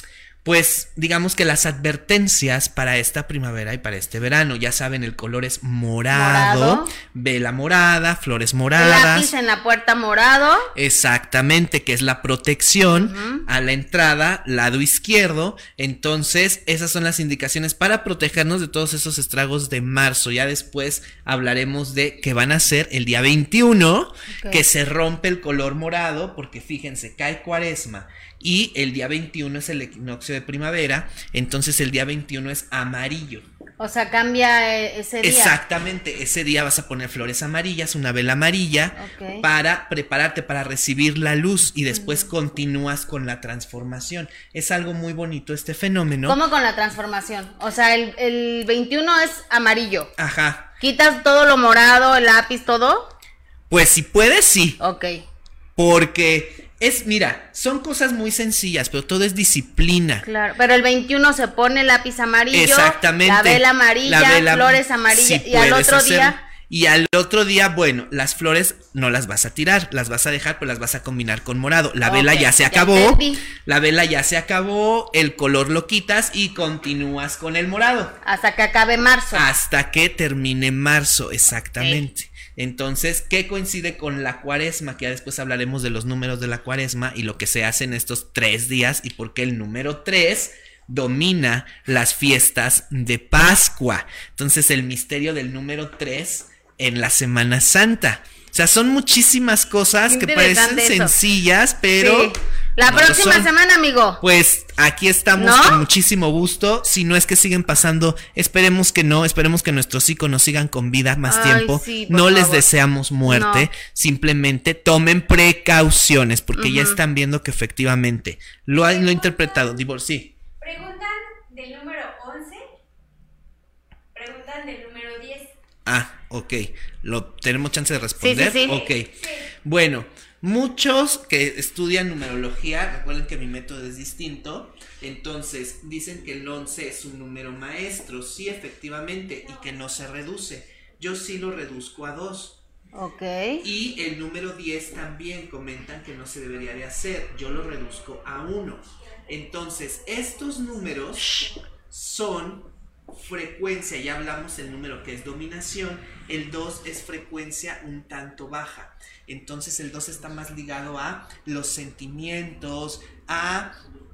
pues digamos que las advertencias para esta primavera y para este verano, ya saben, el color es morado, Morado. vela morada, flores moradas. lápiz en la puerta morado. Exactamente, que es la protección a la entrada, lado izquierdo. Entonces, esas son las indicaciones para protegernos de todos esos estragos de marzo. Ya después hablaremos de que van a ser el día 21, Ok. que se rompe el color morado, porque fíjense, cae cuaresma. Y el día 21 es el equinoccio de primavera, entonces el día 21 es amarillo. O sea, cambia eh, ese día. Exactamente, ese día vas a poner flores amarillas, una vela amarilla, Ok. para prepararte para recibir la luz y después continúas con la transformación. Es algo muy bonito este fenómeno. ¿Cómo con la transformación? O sea, el, el 21 es amarillo. Ajá. ¿Quitas todo lo morado, el lápiz, todo? Pues si puedes, sí. Ok. Porque es, mira, son cosas muy sencillas, pero todo es disciplina. Claro. Pero el 21 se pone lápiz amarillo. Exactamente. La vela amarilla, La vela- flores amarillas. y al otro día. Y al otro día, bueno, las flores no las vas a tirar, las vas a dejar, pero las vas a combinar con morado. La vela ya se acabó. La vela ya se acabó, el color lo quitas y continúas con el morado. Hasta que acabe marzo. Hasta que termine marzo, exactamente. Entonces, ¿qué coincide con la cuaresma? Que ya después hablaremos de los números de la cuaresma y lo que se hace en estos tres días y por qué el número tres domina las fiestas de Pascua. Entonces, el misterio del número tres en la Semana Santa. O sea, son muchísimas cosas que parecen eso. sencillas, pero... Sí. La no próxima semana, amigo. Pues aquí estamos ¿No? con muchísimo gusto. Si no es que siguen pasando, esperemos que no, esperemos que nuestros iconos sigan con vida más Ay, tiempo. sí, no les deseamos muerte, No. simplemente tomen precauciones, porque ya están viendo que efectivamente lo han lo interpretado. Divorcio. sí. Preguntan del número 11. Preguntan del número 10. Ah, ok. Lo tenemos chance de responder. sí. Ok. Bueno, muchos que estudian numerología, recuerden que mi método es distinto. Entonces, dicen que el 11 es un número maestro, sí, efectivamente, y que no se reduce. Yo sí lo reduzco a 2. Ok. Y el número 10 también comentan que no se debería de hacer. Yo lo reduzco a 1. Entonces, estos números son frecuencia. Ya hablamos del número que es dominación. El 2 es frecuencia un tanto baja. Entonces, el 2 está más ligado a los sentimientos, a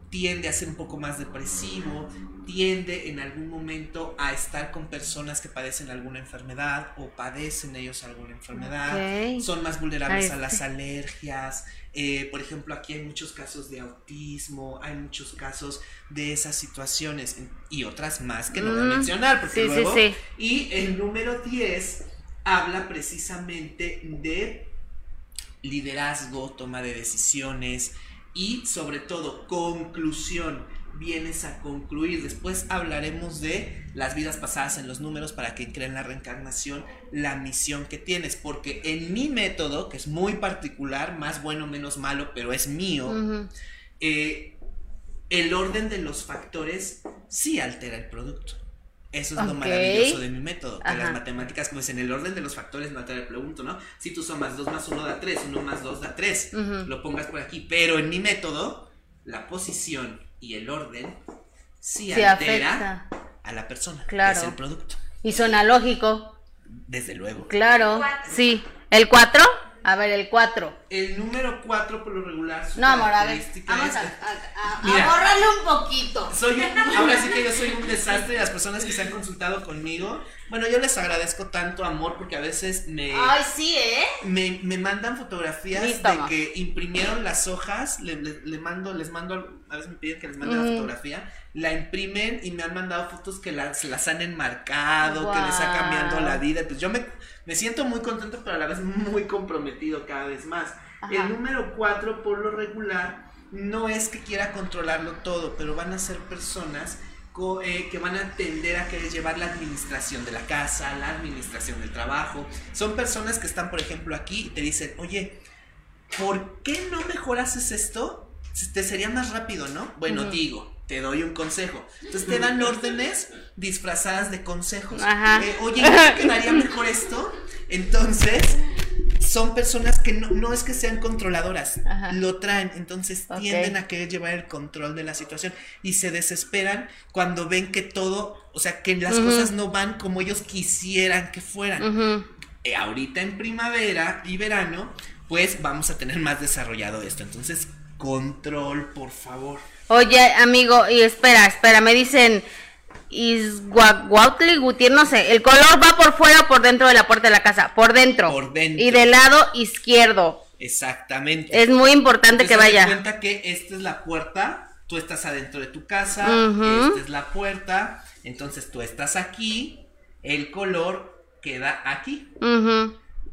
tiende a ser un poco más depresivo, tiende en algún momento a estar con personas que padecen alguna enfermedad o padecen ellos alguna enfermedad, son más vulnerables a las alergias, eh, por ejemplo aquí hay muchos casos de autismo, hay muchos casos de esas situaciones y otras más que no voy a Mm, mencionar porque sí, sí, luego sí. y el número 10 habla precisamente de liderazgo, toma de decisiones y sobre todo conclusión. Vienes a concluir. Después hablaremos de las vidas pasadas en los números para que creen la reencarnación, la misión que tienes. Porque en mi método, que es muy particular, más bueno, menos malo, pero es mío, eh, el orden de los factores sí altera el producto. Eso es lo Ok. maravilloso de mi método. Que Ajá. las matemáticas, como dicen, el orden de los factores no altera el producto, ¿no? Si tú sumas 2 más 1 da 3, 1 más 2 da 3, Ujú. lo pongas por aquí. Pero en mi método, la posición y el orden sí, Sí altera afecta. a la persona, Claro. que es el producto. Y suena lógico. Desde luego. Claro. Sí. ¿El 4? A ver, el 4. El número 4 por lo regular. su No, amor, a ver. Vamos a, a, a- Mira. a un poquito. Soy un- ahora sí que yo soy un desastre. Las personas que se han consultado conmigo, bueno, yo les agradezco tanto amor porque a veces me, Ay, sí, ¿eh? me, me mandan fotografías Listo, de amor. que imprimieron las hojas. Le, le- le mando, les mando, a veces me piden que les mande la Ujú. fotografía. La imprimen y me han mandado fotos que las, las han enmarcado, que les ha cambiado la vida. Pues yo me, me siento muy contento, pero a la vez muy comprometido cada vez más. Ajá. El número 4, por lo regular, no es que quiera controlarlo todo, pero van a ser personas eh, que van a tender a querer llevar la administración de la casa, la administración del trabajo. Son personas que están, por ejemplo, aquí y te dicen, oye, ¿por qué no mejor haces esto? Te sería más rápido, ¿no? Bueno, digo, te doy un consejo. Entonces te dan órdenes disfrazadas de consejos. Ajá. Eh, oye, ¿no quedaría mejor esto? Entonces, son personas que no, no es que sean controladoras, Ajá. lo traen, entonces tienden a querer llevar el control de la situación y se desesperan cuando ven que todo, o sea, que las cosas no van como ellos quisieran que fueran. Eh, ahorita en primavera y verano, pues vamos a tener más desarrollado esto. Entonces, control, por favor. Oye, amigo, y espera, espera, me dicen Isguaguautli Gutiérrez, no sé, el color va por fuera o por dentro de la puerta de la casa, por dentro. Por dentro. Y del lado izquierdo. Exactamente. Es muy importante que Entonces, vaya. cuenta que esta es la puerta, tú estás adentro de tu casa, esta es la puerta, entonces tú estás aquí, el color queda aquí.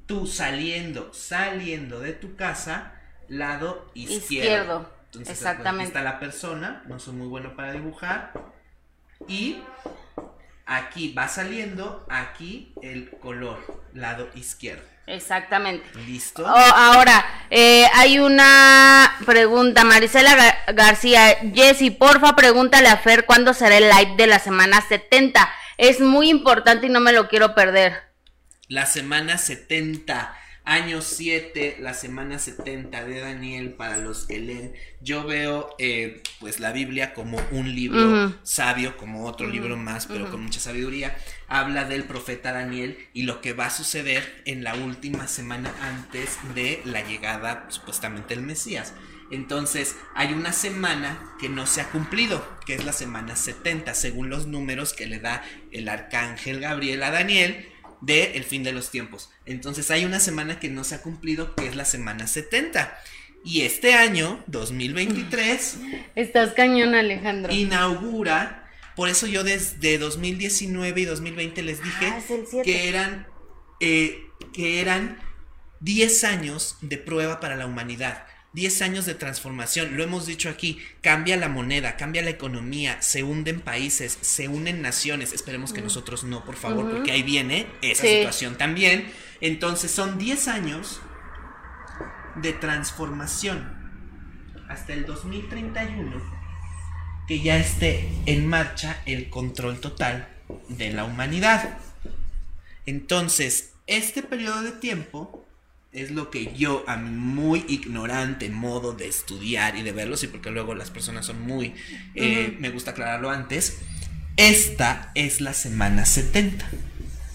Tú saliendo, saliendo de tu casa, lado izquierdo. Izquierdo, Entonces, exactamente. Aquí está la persona, no soy muy bueno para dibujar. Y aquí va saliendo, aquí el color, lado izquierdo. Exactamente. ¿Listo? Oh, ahora, eh, hay una pregunta, Marisela Ga- García. Jessy, porfa, pregúntale a Fer cuándo será el live de la semana 70. Es muy importante y no me lo quiero perder. La semana 70, año 7, la semana 70 de Daniel para los que leen. Yo veo eh, pues la Biblia como un libro sabio, como otro libro más, pero con mucha sabiduría. Habla del profeta Daniel y lo que va a suceder en la última semana antes de la llegada supuestamente del Mesías. Entonces, hay una semana que no se ha cumplido, que es la semana 70, según los números que le da el arcángel Gabriel a Daniel de el fin de los tiempos. Entonces, hay una semana que no se ha cumplido, que es la semana 70. Y este año, 2023, Estás cañón, Alejandro. inaugura, por eso yo desde 2019 y 2020 les dije Ah, que eran eh, que eran 10 años de prueba para la humanidad. 10 años de transformación, lo hemos dicho aquí, cambia la moneda, cambia la economía, se hunden países, se unen naciones, esperemos que nosotros no, por favor, porque ahí viene esa Sí. situación también. Entonces son 10 años de transformación hasta el 2031 que ya esté en marcha el control total de la humanidad. Entonces, este periodo de tiempo es lo que yo, a mi muy ignorante modo de estudiar y de verlo, sí, porque luego las personas son muy, eh, me gusta aclararlo antes, esta es la semana 70.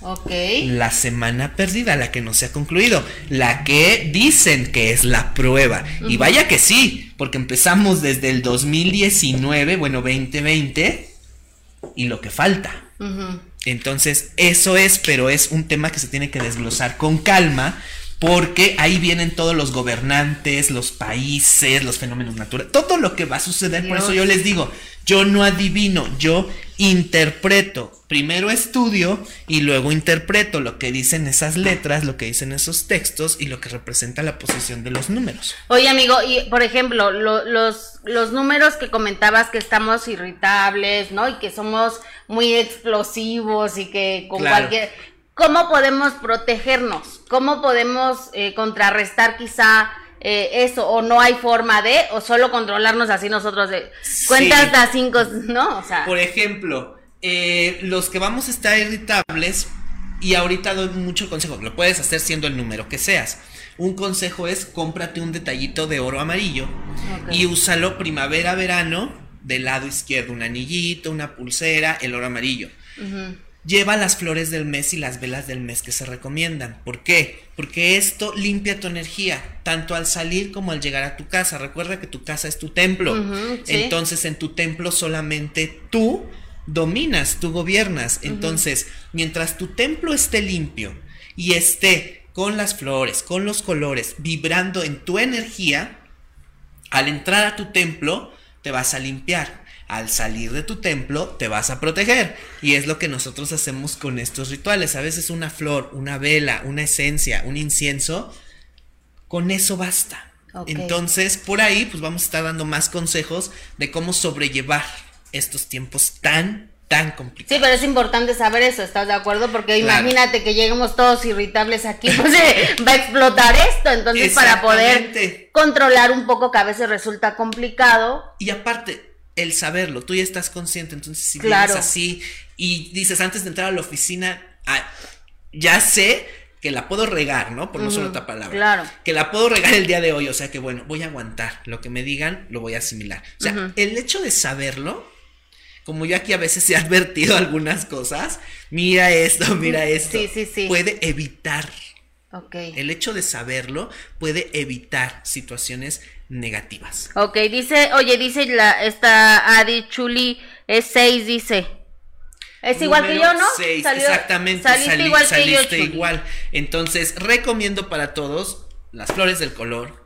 Ok. La semana perdida, la que no se ha concluido, la que dicen que es la prueba. Y vaya que sí, porque empezamos desde el 2019, bueno, 2020, y lo que falta. Entonces, eso es, pero es un tema que se tiene que desglosar con calma, porque ahí vienen todos los gobernantes, los países, los fenómenos naturales, todo lo que va a suceder. Por eso yo les digo, yo no adivino, yo interpreto. Primero estudio y luego interpreto lo que dicen esas letras, lo que dicen esos textos y lo que representa la posición de los números. Oye, amigo, y por ejemplo, lo- los, los números que comentabas que estamos irritables, ¿no? Y que somos muy explosivos y que con Claro. cualquier... ¿Cómo podemos protegernos? ¿Cómo podemos eh, contrarrestar quizá eh, eso? ¿O no hay forma de? ¿O solo controlarnos así nosotros de... Cuenta Sí. hasta cinco, ¿no? O sea... Por ejemplo, eh, los que vamos a estar irritables, y ahorita doy mucho consejo, lo puedes hacer siendo el número que seas. Un consejo es cómprate un detallito de oro amarillo y úsalo primavera, verano, del lado izquierdo, un anillito, una pulsera, el oro amarillo. Ujú. Lleva las flores del mes y las velas del mes que se recomiendan. ¿Por qué? Porque esto limpia tu energía, tanto al salir como al llegar a tu casa. Recuerda que tu casa es tu templo. Sí. Entonces en tu templo solamente tú dominas, tú gobiernas. Entonces, mientras tu templo esté limpio y esté con las flores, con los colores, vibrando en tu energía, al entrar a tu templo te vas a limpiar. Al salir de tu templo te vas a proteger. Y es lo que nosotros hacemos con estos rituales. A veces una flor, una vela, una esencia, un incienso, con eso basta. Entonces, por ahí, pues vamos a estar dando más consejos de cómo sobrellevar estos tiempos tan, tan complicados. Sí, pero es importante saber eso, ¿estás de acuerdo? Porque Claro. imagínate que lleguemos todos irritables aquí, pues eh, va a explotar esto. Entonces, para poder controlar un poco, que a veces resulta complicado. Y aparte, el saberlo, tú ya estás consciente, entonces si Claro. vienes así y dices antes de entrar a la oficina, ah, ya sé que la puedo regar, ¿no? Por no usar Ujú, otra palabra. claro. Que la puedo regar el día de hoy, o sea que bueno, voy a aguantar. Lo que me digan, lo voy a asimilar. O sea, el hecho de saberlo, como yo aquí a veces he advertido algunas cosas, mira esto, mira esto, Sí, sí, sí. puede evitar. Ok. El hecho de saberlo puede evitar situaciones negativas. Ok, dice, oye, dice la, esta Adi Chuli, es 6, dice. Es igual que yo, ¿no? seis, Salió- exactamente, Saliste sali- igual que yo, saliste igual. Entonces, recomiendo para todos las flores del color,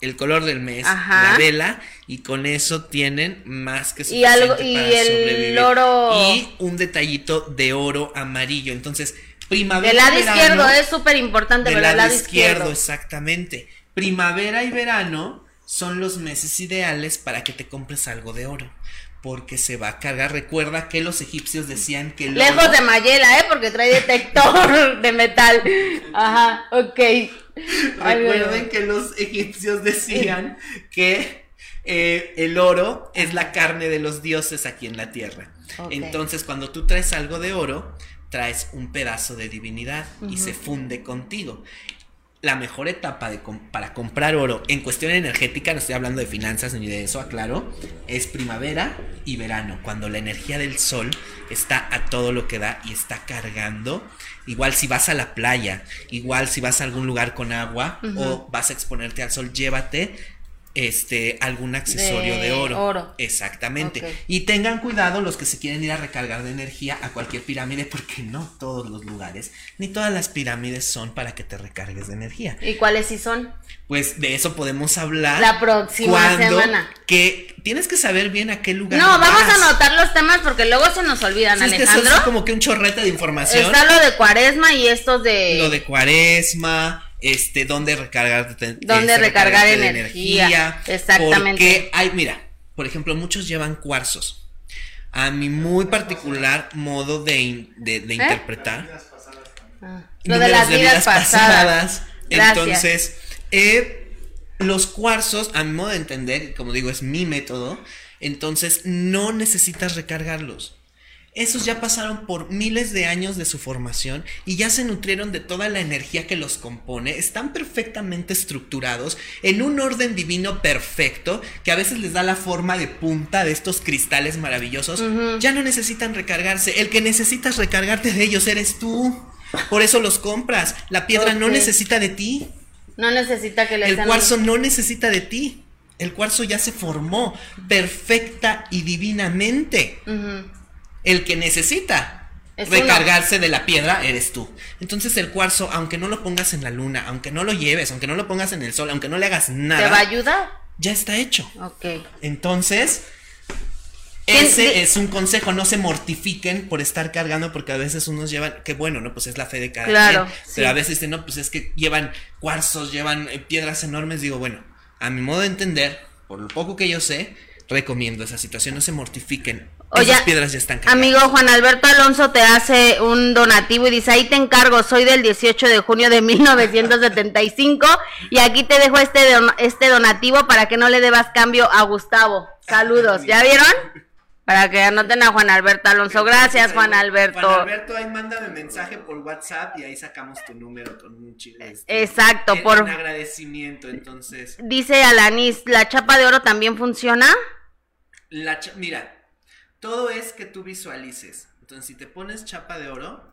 el color del mes, Ajá. la vela, y con eso tienen más que Y algo- suficiente y para el sobrevivir. oro- Y un detallito de oro amarillo. Entonces, primavera Del lado verano- izquierdo es súper importante, del ¿verdad? lado, El lado izquierdo, izquierdo. exactamente. Primavera y verano son los meses ideales para que te compres algo de oro. Porque se va a cargar. Recuerda que los egipcios decían que el Lejos oro- de Mayela, ¿eh? Porque trae detector de metal. Ajá, ok. Recuerden que los egipcios decían que eh, el oro es la carne de los dioses aquí en la tierra. Entonces, cuando tú traes algo de oro, traes un pedazo de divinidad y se funde contigo. La mejor etapa de com- para comprar oro en cuestión energética, no estoy hablando de finanzas ni de eso, aclaro, es primavera y verano, cuando la energía del sol está a todo lo que da y está cargando. Igual si vas a la playa, igual si vas a algún lugar con agua o vas a exponerte al sol, llévate este algún accesorio de, De oro. oro. Exactamente. Y tengan cuidado los que se quieren ir a recargar de energía a cualquier pirámide porque no todos los lugares ni todas las pirámides son para que te recargues de energía. ¿Y cuáles sí son? Pues de eso podemos hablar La próxima semana. Que tienes que saber bien a qué lugar No, vamos a anotar los temas porque luego se nos olvidan, Sí, es que eso Alejandro. es como que un chorrete de información. Está lo de cuaresma y estos de... Lo de cuaresma, este, dónde recargar, Dónde recargar energía, exactamente. Porque hay, mira, por ejemplo, muchos llevan cuarzos. A mi muy particular modo de, in- de, de ¿Eh? interpretar. Ah, Lo de las vidas, pasadas. Entonces, eh, los cuarzos, a mi modo de entender, como digo, es mi método. Entonces, no necesitas recargarlos. Esos ya pasaron por miles de años de su formación y ya se nutrieron de toda la energía que los compone. Están perfectamente estructurados en un orden divino perfecto que a veces les da la forma de punta de estos cristales maravillosos. Ya no necesitan recargarse. El que necesitas recargarte de ellos eres tú. Por eso los compras. La piedra no necesita de ti. No necesita que le El cuarzo no necesita de ti. El cuarzo ya se formó perfecta y divinamente. El que necesita Es recargarse de la piedra eres tú. Entonces el cuarzo, aunque no lo pongas en la luna, aunque no lo lleves, aunque no lo pongas en el sol, aunque no le hagas nada, ¿Te va a ayudar? ya está hecho. Ok. Entonces, ¿Quién- ese es un consejo, no se mortifiquen por estar cargando porque a veces unos llevan, que bueno, no, pues es la fe de cada Claro, quien, sí. pero a veces dicen, no, pues es que llevan cuarzos, llevan eh, piedras enormes, digo, bueno, a mi modo de entender, por lo poco que yo sé, recomiendo esa situación, no se mortifiquen. Oye, Esas piedras ya están cargadas. Amigo Juan Alberto Alonso te hace un donativo y dice, ahí te encargo, soy del 18 de junio de 1975 y aquí te dejo este, don- este donativo para que no le debas cambio a Gustavo. Saludos, ¿ya vieron? Para que anoten a Juan Alberto Alonso. Gracias, Juan Alberto. Juan Alberto, ahí mándame mensaje por WhatsApp y ahí sacamos tu número con un chile. este, Exacto, en- por- En agradecimiento, entonces. Dice Alanis, ¿la chapa de oro también funciona? La cha- mira, todo es que tú visualices. Entonces, si te pones chapa de oro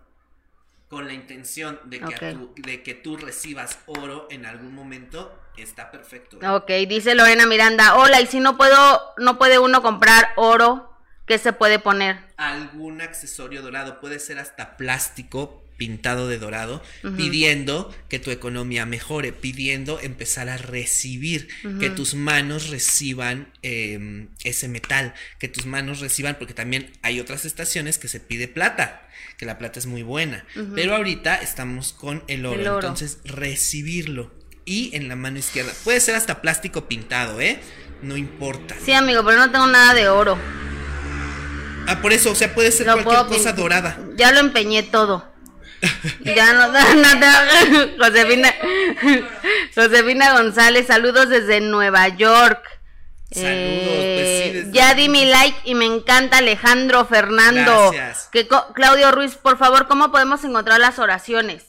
con la intención de que, de que tú recibas oro en algún momento, está perfecto. Ok, dice Lorena Miranda, hola, y si no puedo, no puede uno comprar oro, ¿qué se puede poner? Algún accesorio dorado, puede ser hasta plástico pintado de dorado, pidiendo que tu economía mejore, pidiendo empezar a recibir, que tus manos reciban eh, ese metal, que tus manos reciban, porque también hay otras estaciones que se pide plata, que la plata es muy buena, pero ahorita estamos con el oro, El oro. entonces recibirlo. Y en la mano izquierda, puede ser hasta plástico pintado, ¿eh? No importa. Sí, amigo, pero no tengo nada de oro. Ah, por eso, o sea, puede ser Lo cualquier cosa dorada. Ya lo empeñé todo. Ya no, no, te- Josefina, Josefina González, saludos desde Nueva York. Saludos, Eh, pues sí, desde- Ya di mi like y me encanta Alejandro Fernando. Gracias. Que Claudio Ruiz, por favor, ¿cómo podemos encontrar las oraciones?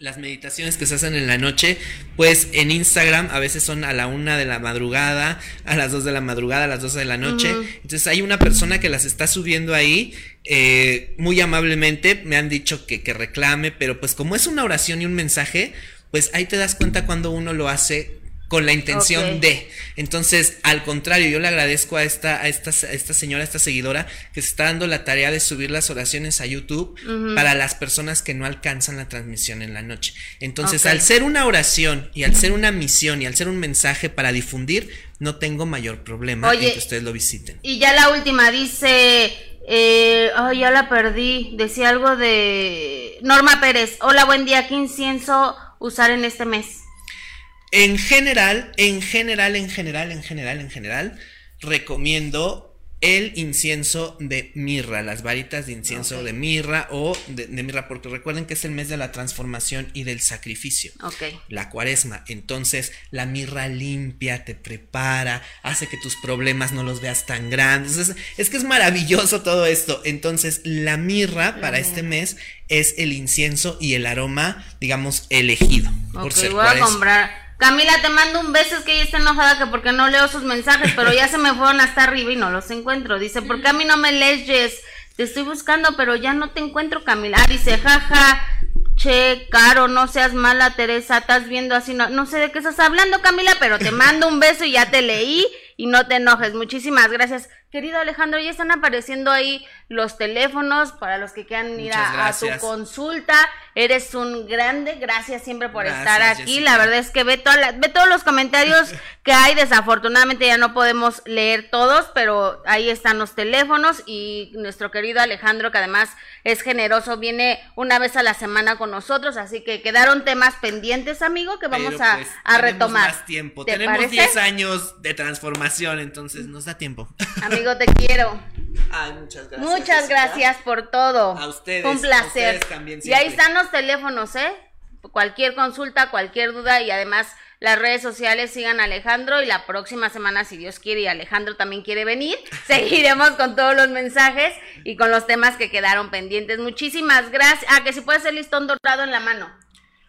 Las meditaciones que se hacen en la noche, pues en Instagram a veces son a la una de la madrugada, a las dos de la madrugada, a las 12 de la noche. Entonces hay una persona que las está subiendo ahí, eh, muy amablemente, me han dicho que, que reclame, pero pues como es una oración y un mensaje, pues ahí te das cuenta cuando uno lo hace con la intención de. Entonces, al contrario, yo le agradezco a esta, a esta, a esta señora, a esta seguidora, que se está dando la tarea de subir las oraciones a YouTube para las personas que no alcanzan la transmisión en la noche. Entonces, al ser una oración y al ser una misión y al ser un mensaje para difundir, no tengo mayor problema Oye, en que ustedes lo visiten. Y ya la última dice, eh, ay, ya la perdí, decía algo de Norma Pérez, hola, buen día, ¿qué incienso usar en este mes? En general, en general, en general, en general, en general, recomiendo el incienso de mirra, las varitas de incienso de mirra o de, de mirra, porque recuerden que es el mes de la transformación y del sacrificio. Ok. La cuaresma. Entonces, la mirra limpia, te prepara, hace que tus problemas no los veas tan grandes. Es, es que es maravilloso todo esto. Entonces, la mirra para este mes es el incienso y el aroma, digamos, elegido. por Ok, ser voy a comprar. Camila, te mando un beso, es que ella está enojada que porque no leo sus mensajes, pero ya se me fueron hasta arriba y no los encuentro. Dice, ¿por qué a mí no me leyes? Te estoy buscando, pero ya no te encuentro, Camila. Ah, dice, jaja, che, Caro, no seas mala, Teresa, estás viendo así, no, no sé de qué estás hablando, Camila, pero te mando un beso y ya te leí y no te enojes. Muchísimas gracias. Querido Alejandro, ya están apareciendo ahí los teléfonos para los que quieran ir a, a tu consulta. Eres un grande, gracias siempre por Gracias, estar aquí. Jessica. La verdad es que ve, toda la- ve todos los comentarios que hay. Desafortunadamente ya no podemos leer todos, pero ahí están los teléfonos y nuestro querido Alejandro, que además es generoso, viene una vez a la semana con nosotros. Así que quedaron temas pendientes, amigo, que vamos a, pues, a tenemos retomar. más tiempo. ¿Te Tenemos parece? 10 años de transformación, entonces nos da tiempo. Amigo, te quiero. Ay, muchas gracias. Muchas Jessica. gracias por todo. A ustedes, un a placer. ustedes también y ahí están los teléfonos, ¿eh? Cualquier consulta, cualquier duda y además las redes sociales sigan a Alejandro y la próxima semana, si Dios quiere y Alejandro también quiere venir, seguiremos con todos los mensajes y con los temas que quedaron pendientes. Muchísimas gracias. Ah, que si puede ser listón dorado en la mano.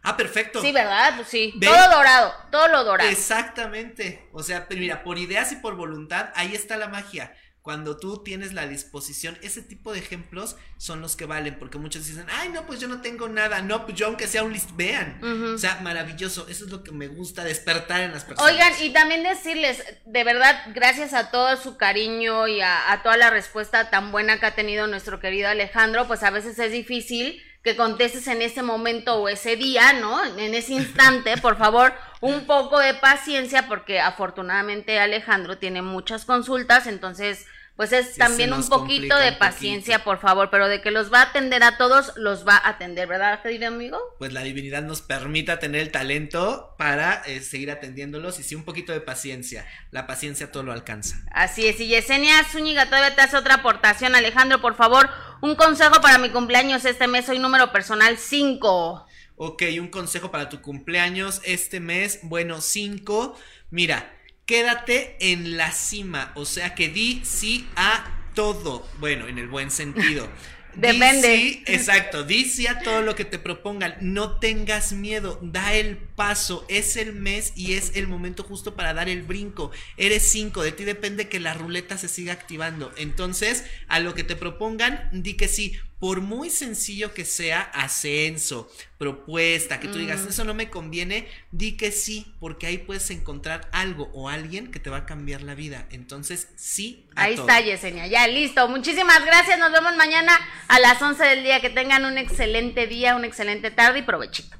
Ah, perfecto. Sí, ¿verdad? Pues sí. Todo dorado, todo lo dorado. Exactamente. O sea, mira, por ideas y por voluntad, ahí está la magia. Cuando tú tienes la disposición, ese tipo de ejemplos son los que valen, porque muchos dicen, ay, no, pues yo no tengo nada, no, pues yo aunque sea un list, vean. O sea, maravilloso, eso es lo que me gusta despertar en las personas. Oigan, y también decirles, de verdad, gracias a todo su cariño y a, a toda la respuesta tan buena que ha tenido nuestro querido Alejandro, pues a veces es difícil que contestes en ese momento o ese día, ¿no? En ese instante, por favor, un poco de paciencia, porque afortunadamente Alejandro tiene muchas consultas, entonces, pues es también un poquito de paciencia, por favor, pero de que los va a atender a todos, los va a atender, ¿verdad, querido amigo? Pues la divinidad nos permita tener el talento para eh, seguir atendiéndolos y sí, un poquito de paciencia. La paciencia todo lo alcanza. Así es, y Yesenia Zúñiga todavía te hace otra aportación. Alejandro, por favor, un consejo para mi cumpleaños este mes, soy número personal 5. Ok, un consejo para tu cumpleaños este mes. Bueno, 5. Mira, quédate en la cima. O sea que di sí a todo. Bueno, en el buen sentido. Di Depende. sí, exacto, di sí a todo lo que te propongan. No tengas miedo, da el paso. Es el mes y es el momento justo para dar el brinco. Eres 5, de ti depende que la ruleta se siga activando. Entonces, a lo que te propongan, di que sí. Por muy sencillo que sea, ascenso, propuesta, que tú digas, Mm. eso no me conviene, di que sí, porque ahí puedes encontrar algo o alguien que te va a cambiar la vida. Entonces, sí. a Ahí todo. está Yesenia, ya listo. Muchísimas gracias, nos vemos mañana a las 11 del día. Que tengan un excelente día, una excelente tarde y provechito.